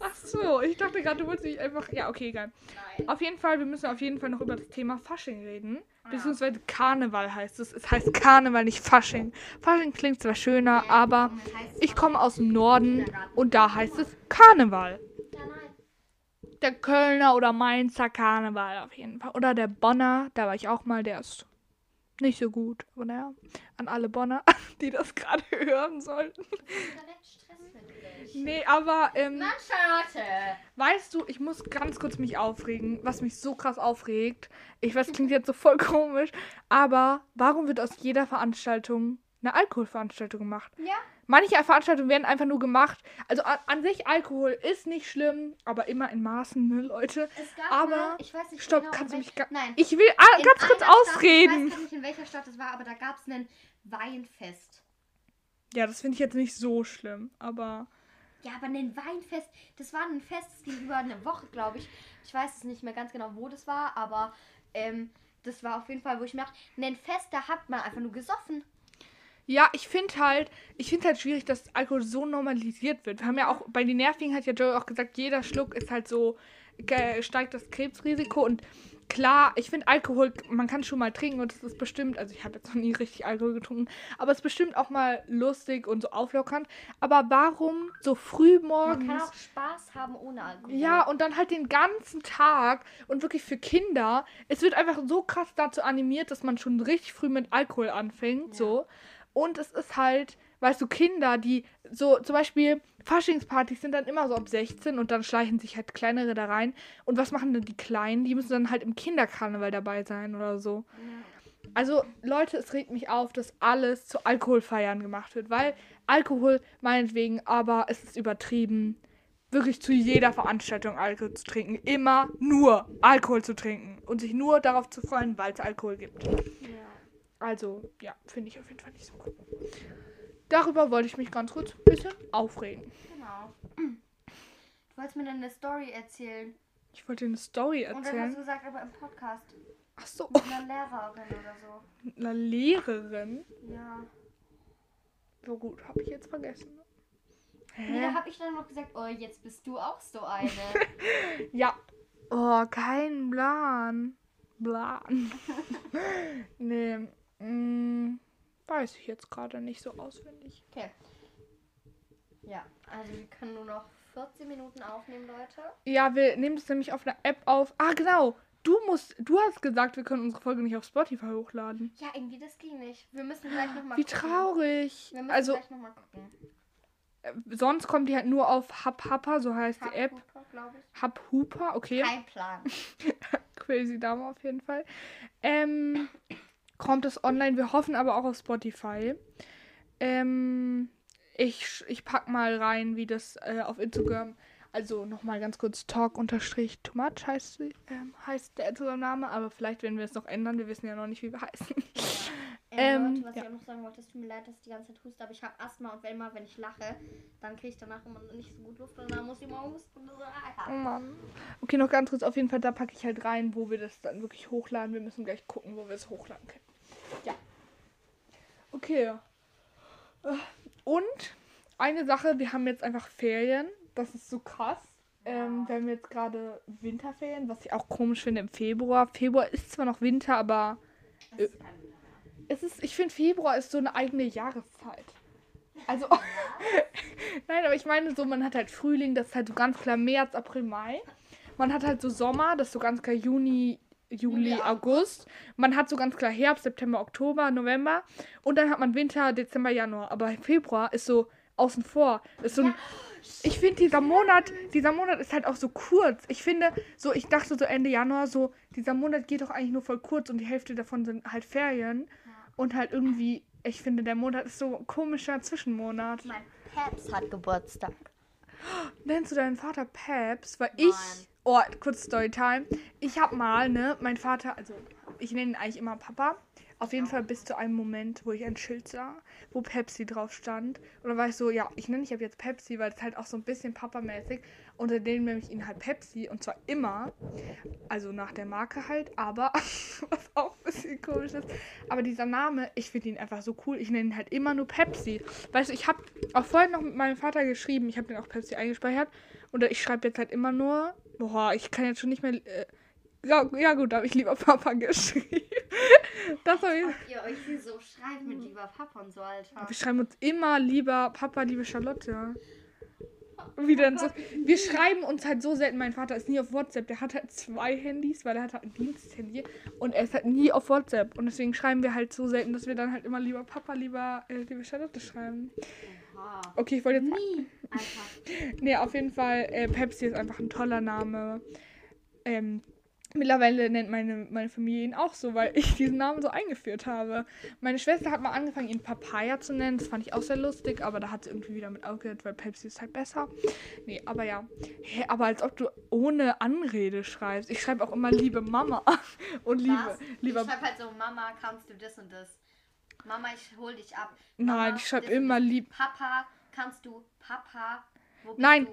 Ach so, ich dachte gerade, du wolltest mich einfach. Ja, okay, egal. nein. Auf jeden Fall, wir müssen auf jeden Fall noch über das Thema Fasching reden. Ja. Beziehungsweise Karneval heißt es. Es heißt Karneval, nicht Fasching. Fasching klingt zwar schöner, aber das heißt ich komme aus dem Norden und da heißt es Karneval. Der Kölner oder Mainzer Karneval auf jeden Fall. Oder der Bonner, da war ich auch mal, der ist nicht so gut. Aber naja, an alle Bonner, [LAUGHS] die das gerade [LAUGHS] hören sollten. Nee, aber ähm, weißt du, ich muss ganz kurz mich aufregen, was mich so krass aufregt. Ich weiß, klingt jetzt so voll komisch, aber warum wird aus jeder Veranstaltung eine Alkoholveranstaltung gemacht? Ja. Manche Veranstaltungen werden einfach nur gemacht. Also an, an sich Alkohol ist nicht schlimm, aber immer in Maßen, ne, Leute. Es gab Aber- mal, ich weiß nicht Stopp, genau, kannst du mich welch- ga- Nein. Ich will ah, ganz kurz einer Stadt, ausreden. Ich weiß gar nicht, in welcher Stadt es war, aber da gab es einen Weinfest. Ja, das finde ich jetzt nicht so schlimm, aber Ja, aber ein Weinfest, das war ein Fest, das ging über eine Woche, glaube ich. Ich weiß es nicht mehr ganz genau, wo das war, aber ähm, das war auf jeden Fall, wo ich mir dachte, ein Fest, da hat man einfach nur gesoffen. Ja, ich finde halt, ich finde halt schwierig, dass Alkohol so normalisiert wird. Wir haben ja auch, bei den Nervigen hat ja Joey auch gesagt, jeder Schluck ist halt so, steigt das Krebsrisiko und klar, ich finde Alkohol, man kann schon mal trinken und es ist bestimmt, also ich habe jetzt noch nie richtig Alkohol getrunken, aber es ist bestimmt auch mal lustig und so auflockernd. Aber warum so früh Man morgens? kann auch Spaß haben ohne Alkohol. Ja, und dann halt den ganzen Tag und wirklich für Kinder. Es wird einfach so krass dazu animiert, dass man schon richtig früh mit Alkohol anfängt, Ja. so. Und es ist halt, weißt du, Kinder, die so, zum Beispiel Faschingspartys sind dann immer so ab 16 und dann schleichen sich halt kleinere da rein. Und was machen dann die Kleinen? Die müssen dann halt im Kinderkarneval dabei sein oder so. Also, Leute, es regt mich auf, dass alles zu Alkoholfeiern gemacht wird, weil Alkohol meinetwegen, aber es ist übertrieben, wirklich zu jeder Veranstaltung Alkohol zu trinken. Immer nur Alkohol zu trinken und sich nur darauf zu freuen, weil es Alkohol gibt. Ja. Also, ja, finde ich auf jeden Fall nicht so gut. Darüber wollte ich mich ganz kurz ein bisschen aufregen. Genau. Du wolltest mir dann eine Story erzählen. Ich wollte dir eine Story Und dann hast erzählen. du gesagt, aber im Podcast. Ach so, Mit einer Lehrerin oder so. eine Lehrerin. Ja. So gut, habe ich jetzt vergessen. Nee, da habe ich dann noch gesagt, oh, jetzt bist du auch so eine. [LAUGHS] Ja. Oh, kein Plan. Plan. [LAUGHS] nee, mm, weiß ich jetzt gerade nicht so auswendig. Okay. Ja, also wir können nur noch 14 Minuten aufnehmen, Leute. Ja, wir nehmen das nämlich auf einer App auf. Ah, genau. Du musst, du hast gesagt, wir können unsere Folge nicht auf Spotify hochladen. Ja, irgendwie das ging nicht. Wir müssen gleich nochmal Wie gucken. traurig. Wir müssen Also, gleich nochmal gucken. äh, sonst kommt die halt nur auf Hub Hupper, so heißt die App. glaube ich. Hub Hooper, okay. Kein Plan. [LAUGHS] Crazy Dame auf jeden Fall. Ähm, kommt es online. Wir hoffen aber auch auf Spotify. Ähm, ich, ich pack mal rein, wie das äh, auf Instagram. Also nochmal ganz kurz Talk unterstrich too much heißt, ähm, heißt der Instagram-Name, aber vielleicht werden wir es noch ändern. Wir wissen ja noch nicht, wie wir heißen. Ähm, Ähm, Leute, was ja. ich auch noch sagen wollte, es tut mir leid, dass ich die ganze Zeit huste, aber ich habe Asthma und wenn immer, wenn ich lache, dann kriege ich danach immer nicht so gut Luft und dann muss ich immer husten. [LAUGHS] Oh Mann. Okay, noch ganz kurz. Auf jeden Fall, da packe ich halt rein, wo wir das dann wirklich hochladen. Wir müssen gleich gucken, wo wir es hochladen können. Ja. Okay. Äh, Und eine Sache, wir haben jetzt einfach Ferien. Das ist so krass. Ähm, wir haben jetzt gerade Winterferien, was ich auch komisch finde im Februar. Februar ist zwar noch Winter, aber äh, es ist, ich finde Februar ist so eine eigene Jahreszeit. Also, [LAUGHS] nein, aber ich meine so, man hat halt Frühling, das ist halt so ganz klar März, April, Mai. Man hat halt so Sommer, das ist so ganz klar Juni, Juli, Juli, August. Man hat so ganz klar Herbst, September, Oktober, November. Und dann hat man Winter, Dezember, Januar. Aber Februar ist so außen vor. Ist so ein, ich finde dieser Monat, dieser Monat ist halt auch so kurz. Ich finde, so, ich dachte so Ende Januar, so, dieser Monat geht doch eigentlich nur voll kurz und die Hälfte davon sind halt Ferien. Und halt irgendwie, ich finde, der Monat ist so ein komischer Zwischenmonat. Mein Peps hat Geburtstag. Nennst du deinen Vater Peps? Weil Nein. ich. Oh, kurz Storytime. Ich hab mal, ne, mein Vater, also ich nenne ihn eigentlich immer Papa. Auf jeden Fall bis zu einem Moment, wo ich ein Schild sah, wo Pepsi drauf stand. Und dann war ich so, ja, ich nenne dich ab jetzt Pepsi, weil es halt auch so ein bisschen Papa-mäßig. Und dann nenne ich ihn halt Pepsi. Und zwar immer. Also nach der Marke halt, aber [LAUGHS] was auch ein bisschen komisch ist. Aber dieser Name, ich finde ihn einfach so cool. Ich nenne ihn halt immer nur Pepsi. Weißt du, ich habe auch vorhin noch mit meinem Vater geschrieben. Ich habe den auch Pepsi eingespeichert. Und ich schreibe jetzt halt immer nur. Boah, ich kann jetzt schon nicht mehr. Äh, ja, ja, gut, da habe ich lieber Papa [LAUGHS] geschrieben. Das habe ich. Ob ihr euch hier so schreibt mit lieber Papa und so, Alter. Wir schreiben uns immer lieber Papa, liebe Charlotte. Wie denn so? Wir schreiben uns halt so selten. Mein Vater ist nie auf WhatsApp. Der hat halt zwei Handys, weil er hat halt ein Diensthandy. Und er ist halt nie auf WhatsApp. Und deswegen schreiben wir halt so selten, dass wir dann halt immer lieber Papa, lieber äh, liebe Charlotte schreiben. Oha. Okay, ich wollte jetzt. Nie. Einfach. [LAUGHS] Nee, auf jeden Fall, äh, Pepsi ist einfach ein toller Name. Ähm, mittlerweile nennt meine, meine Familie ihn auch so, weil ich diesen Namen so eingeführt habe. Meine Schwester hat mal angefangen, ihn Papaya zu nennen. Das fand ich auch sehr lustig, aber da hat sie irgendwie wieder mit aufgehört, weil Pepsi ist halt besser. Nee, aber ja. Hä, aber als ob du ohne Anrede schreibst. Ich schreibe auch immer liebe Mama und liebe, Was? lieber. Ich schreibe halt so, Mama, kannst du das und das? Mama, ich hol dich ab. Nein, Mama, ich schreibe immer lieb. Papa, kannst du? Papa, Nein.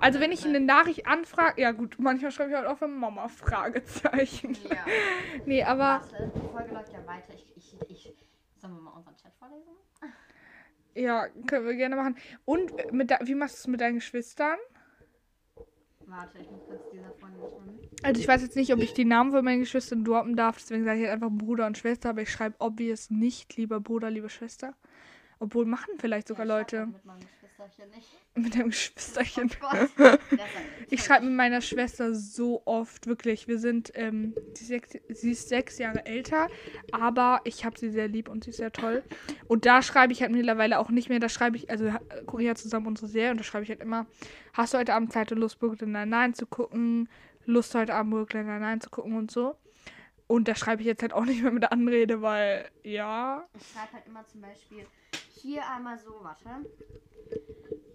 Also wenn ich eine Nachricht anfrage, ja gut, manchmal schreibe ich halt auch für Mama Fragezeichen. Ja. [LAUGHS] Nee, aber die Folge läuft ja weiter. Ich, ich, ich. Sollen wir mal unseren Chat vorlesen? ja, können wir gerne machen. Und äh, mit wie machst du es mit deinen Geschwistern? Warte, ich muss kurz dieser Freundin schreiben. Also ich weiß jetzt nicht, ob ich die Namen von meinen Geschwistern droppen darf, deswegen sage ich halt einfach Bruder und Schwester, aber ich schreibe obvious nicht lieber Bruder, liebe Schwester. Obwohl machen vielleicht sogar Ja, Leute Geschwisterchen nicht. mit dem Geschwisterchen. Oh [LAUGHS] Ich schreibe mit meiner Schwester so oft, wirklich. Wir sind, ähm, sie, ist sechs, sie ist sechs Jahre älter, aber ich habe sie sehr lieb und sie ist sehr toll. Und da schreibe ich halt mittlerweile auch nicht mehr, da schreibe ich, also ha- gucken ja zusammen unsere Serie und da schreibe ich halt immer, hast du heute Abend Zeit und Lust, Brooklyn Nine-Nine zu gucken? Lust heute Abend Brooklyn Nine-Nine zu gucken und so. Und da schreibe ich jetzt halt auch nicht mehr mit der Anrede, weil, ja. Ich schreibe halt immer zum Beispiel hier einmal so, warte.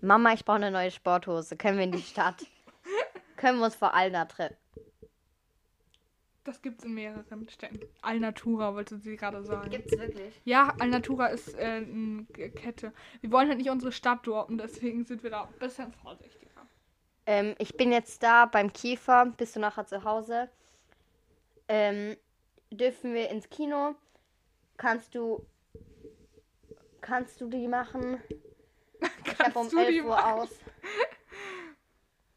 Mama, ich brauche eine neue Sporthose. Können wir in die Stadt? [LAUGHS] Können wir uns vor Alna treffen? Das gibt's in mehreren Städten. Alnatura wollte sie gerade sagen. Gibt's wirklich? Ja, Alnatura ist äh, eine Kette. Wir wollen halt nicht unsere Stadt droppen, deswegen sind wir da ein bisschen vorsichtiger. Ähm, ich bin jetzt da beim Kiefer. Bist du nachher zu Hause? Ähm, dürfen wir ins Kino? Kannst du. Kannst du die machen? [LAUGHS] Ich habe um Kannst du die 11 Uhr machen? aus. [LAUGHS]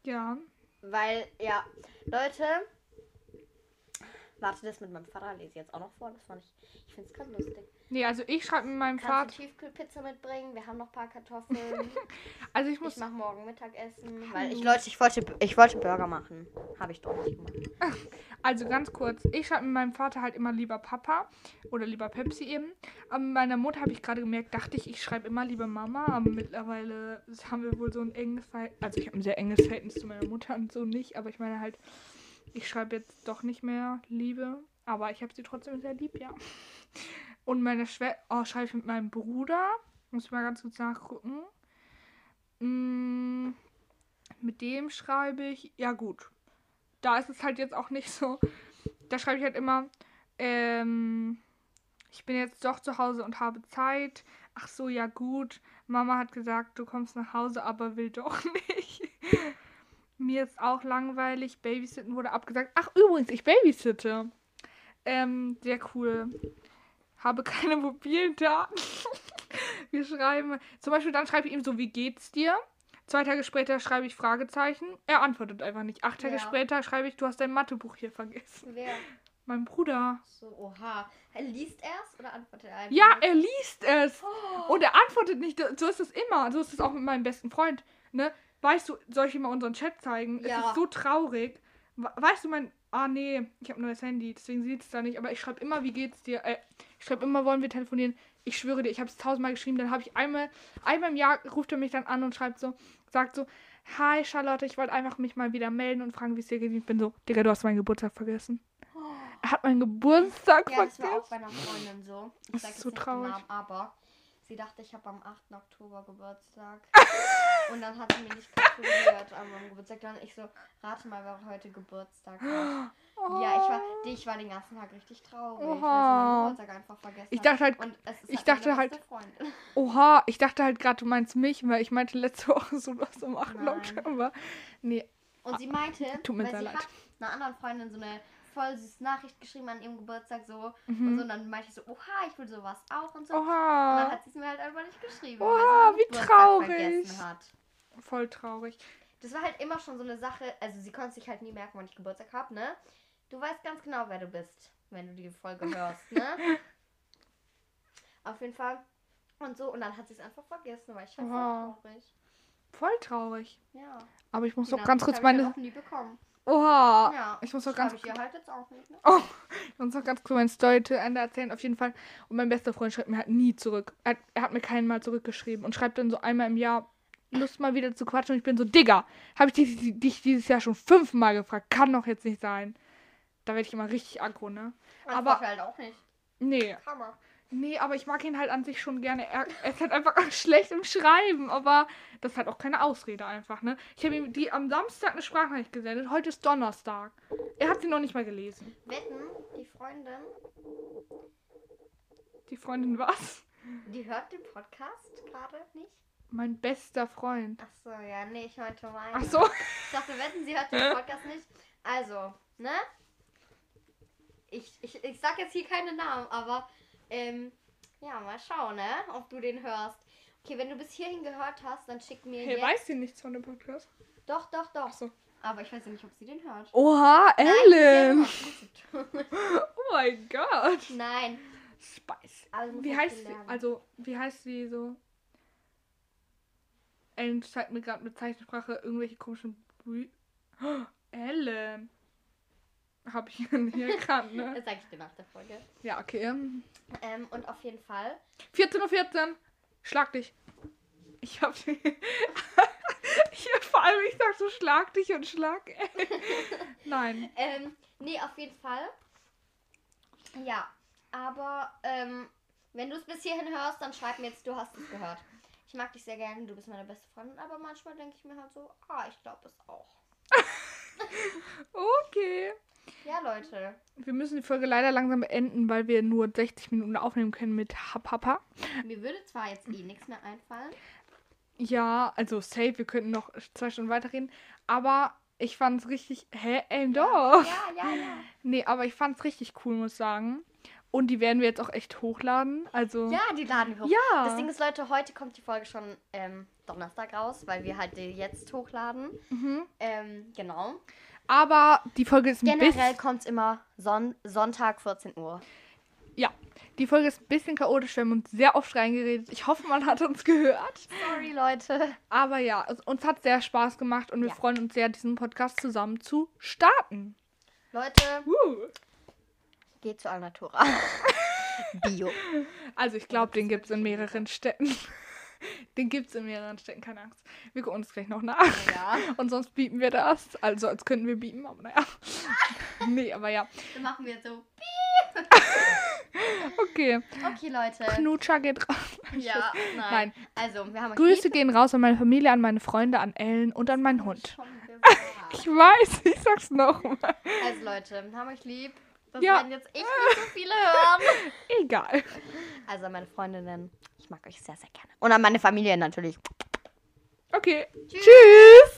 Ja. Weil, ja, Leute. Warte, das mit meinem Vater lese ich jetzt auch noch vor. Das fand ich. Ich finde es gerade lustig. Nee, also ich schreibe mit meinem Kannst Vater. du Tiefkühlpizza mitbringen? Wir haben noch ein paar Kartoffeln. [LAUGHS] Also ich muss. Ich mache morgen Mittagessen. Weil ich, Leute, ich wollte, ich wollte Burger machen. Habe ich doch nicht gemacht. [LAUGHS] Also ganz kurz. Ich schreibe mit meinem Vater halt immer lieber Papa oder lieber Pepsi eben. Aber mit meiner Mutter habe ich gerade gemerkt, dachte ich, ich schreibe immer lieber Mama. Aber mittlerweile haben wir wohl so ein enges Verhältnis. Also ich habe ein sehr enges Verhältnis zu meiner Mutter und so nicht. Aber ich meine halt, ich schreibe jetzt doch nicht mehr Liebe. Aber ich habe sie trotzdem sehr lieb, ja. Und meine Schwester, oh, schreibe ich mit meinem Bruder. Muss ich mal ganz kurz nachgucken. Mm, mit dem schreibe ich, ja gut. Da ist es halt jetzt auch nicht so. Da schreibe ich halt immer, ähm, ich bin jetzt doch zu Hause und habe Zeit. Ach so, ja gut. Mama hat gesagt, du kommst nach Hause, aber will doch [LAUGHS] nicht. Mir ist auch langweilig. Babysitten wurde abgesagt. Ach, übrigens, ich babysitte. Ähm, sehr cool. Habe keine [LAUGHS] mobilen Daten. [LAUGHS] Wir schreiben, zum Beispiel dann schreibe ich ihm so, wie geht's dir? Zwei Tage später schreibe ich Fragezeichen. Er antwortet einfach nicht. Acht Tage Ja. später schreibe ich, du hast dein Mathebuch hier vergessen. Wer? Mein Bruder. So, oha. Er liest erst oder antwortet er einfach? Ja, er liest es. Oh. Und er antwortet nicht. So ist es immer. So ist es auch mit meinem besten Freund. Ne? Weißt du, soll ich ihm mal unseren Chat zeigen? Es Ja. ist so traurig. We- Weißt du, mein. Ah, nee, ich habe ein neues Handy, deswegen sieht es da nicht. Aber ich schreibe immer, wie geht's dir? Äh, ich schreibe immer, wollen wir telefonieren? Ich schwöre dir, ich habe es tausendmal geschrieben. Dann habe ich einmal, einmal im Jahr ruft er mich dann an und schreibt so, sagt so, Hi Charlotte, ich wollte einfach mich mal wieder melden und fragen, wie es dir geht. Ich bin so, Digga, du hast meinen Geburtstag vergessen. Er hat meinen Geburtstag Ja, das vergessen. war auch bei einer Freundin so. Ich Das ist so traurig. Namen, aber sie dachte, ich habe am 8. Oktober Geburtstag. [LAUGHS] Und dann hat sie mir nicht gratuliert an meinem Geburtstag. Dann ich so, rate mal, wer heute Geburtstag hat. Ja, ich war, ich war den ganzen Tag richtig traurig, weil sie Oha. meinen Geburtstag einfach vergessen Ich dachte halt, Und es ist ich halt dachte halt- Freundin. Oha, ich dachte halt gerade, du meinst mich, weil ich meinte letzte Woche so was am 8. Nein. Oktober. Nee, Und sie meinte, Tut mir weil sie leid. hat einer anderen Freundin so eine voll süße Nachricht geschrieben an ihrem Geburtstag so Mhm. und so und dann meinte ich so, oha, ich will sowas auch und so. Und dann oha, hat sie es mir halt einfach nicht geschrieben, Oha, weil sie meinen wie Geburtstag traurig. voll traurig. Das war halt immer schon so eine Sache, also sie konnte sich halt nie merken, wann ich Geburtstag habe, ne? Du weißt ganz genau, wer du bist, wenn du die Folge hörst, ne? [LAUGHS] Auf jeden Fall. Und so, und dann hat sie es einfach vergessen, weil ich halt Oha. voll traurig. Voll traurig. Ja. Aber ich muss Die noch ganz kurz ich meine. auch nie bekommen. Oha. Ja. Ich muss doch ganz ich halt jetzt auch nicht, ne? Oh, ich muss noch ganz kurz meine Story zu Ende erzählen, auf jeden Fall. Und mein bester Freund schreibt mir halt nie zurück. Er, hat- er hat mir keinen Mal zurückgeschrieben und schreibt dann so einmal im Jahr, Lust mal wieder zu quatschen. Und ich bin so, Digga, habe ich dich, dich dieses Jahr schon fünfmal gefragt. Kann doch jetzt nicht sein. Da werde ich immer richtig aggro, ne? Das Aber- er halt auch nicht. Nee, man. Nee, aber ich mag ihn halt an sich schon gerne. Er, er ist halt einfach schlecht im Schreiben, aber das ist halt auch keine Ausrede einfach, ne? Ich habe ihm die am Samstag eine Sprachnachricht gesendet. Heute ist Donnerstag. Er hat sie noch nicht mal gelesen. Wetten, die Freundin, Die Freundin was? die hört den Podcast gerade nicht? Mein bester Freund. Ach so, ja, nee, ich meinte meinen. Ach so. Ich dachte, wetten, sie hört den Podcast nicht. Also, ne? Ich, ich, ich sag jetzt hier keine Namen, aber ähm, ja, mal schauen, ne? Ob du den hörst. Okay, wenn du bis hierhin gehört hast, dann schick mir Hey, jetzt. weiß sie nichts von dem Podcast? Doch, doch, doch. Ach so. Aber ich weiß ja nicht, ob sie den hört. Oha, Ellen. [LAUGHS] Oh mein Gott. Nein. Spice. Also Wie heißt sie? Also, wie heißt sie so? Ellen zeigt mir gerade mit Zeichensprache irgendwelche komischen. Oh, [GASPS] Ellen. Hab ich [LAUGHS] nicht erkannt, ne? Das sag ich dir nach der Folge. Ja, okay. Ähm, und auf jeden Fall. 14.14 Uhr. 14. Schlag dich. Ich hab. [LAUGHS] ich, vor allem, ich sag so, schlag dich und schlag. [LAUGHS] Nein. Ähm, nee, auf jeden Fall. Ja, aber ähm, wenn du es bis hierhin hörst, dann schreib mir jetzt, du hast es gehört. Ich mag dich sehr gerne, du bist meine beste Freundin, aber manchmal denke ich mir halt so, ah, ich glaube es auch. Okay. Ja, Leute. Wir müssen die Folge leider langsam beenden, weil wir nur 60 Minuten aufnehmen können mit Hapapa. Mir würde zwar jetzt eh nichts mehr einfallen. Ja, also safe, wir könnten noch zwei Stunden weiterreden. Aber ich fand's richtig. Hä? Ey, doch. Ja, ja, ja. Nee, aber ich fand's richtig cool, muss ich sagen. Und die werden wir jetzt auch echt hochladen. Also. Ja, die laden wir hoch. Ja. Das Ding ist, Leute, heute kommt die Folge schon ähm, Donnerstag raus, weil wir halt die jetzt hochladen. Mhm. Ähm, genau. Aber die Folge ist ein Generell bisschen. kommt es immer Son Sonntag 14 Uhr. Ja. Die Folge ist ein bisschen chaotisch. Wir haben uns sehr oft reingeredet. Ich hoffe, man hat uns gehört. Sorry, Leute. Aber ja, es, uns hat sehr Spaß gemacht und wir Ja. freuen uns sehr, diesen Podcast zusammen zu starten. Leute, Woo. geht zu Alnatura. [LAUGHS] Bio. Also ich glaube, den gibt es in mehreren Städten. [LAUGHS] Den gibt es in mehreren Städten, keine Angst. Wir gucken uns gleich noch nach. Ja. [LAUGHS] Und sonst bieten wir das. Also als könnten wir bieten, aber naja. [LAUGHS] nee, aber ja. Dann machen wir jetzt so. Okay. Okay, Leute. Knutscher geht raus. Ja, nein. Nein. Also, wir haben Grüße gehen raus an meine Familie, an meine Freunde, an Ellen und an meinen Hund. Ich weiß, ich sag's nochmal. Also, Leute, haben euch lieb. Das Ja. werden jetzt echt nicht so viele hören. Egal. Also, meine Freundinnen. Ich mag euch sehr, sehr gerne. Und an meine Familie natürlich. Okay. Tschüss. Tschüss.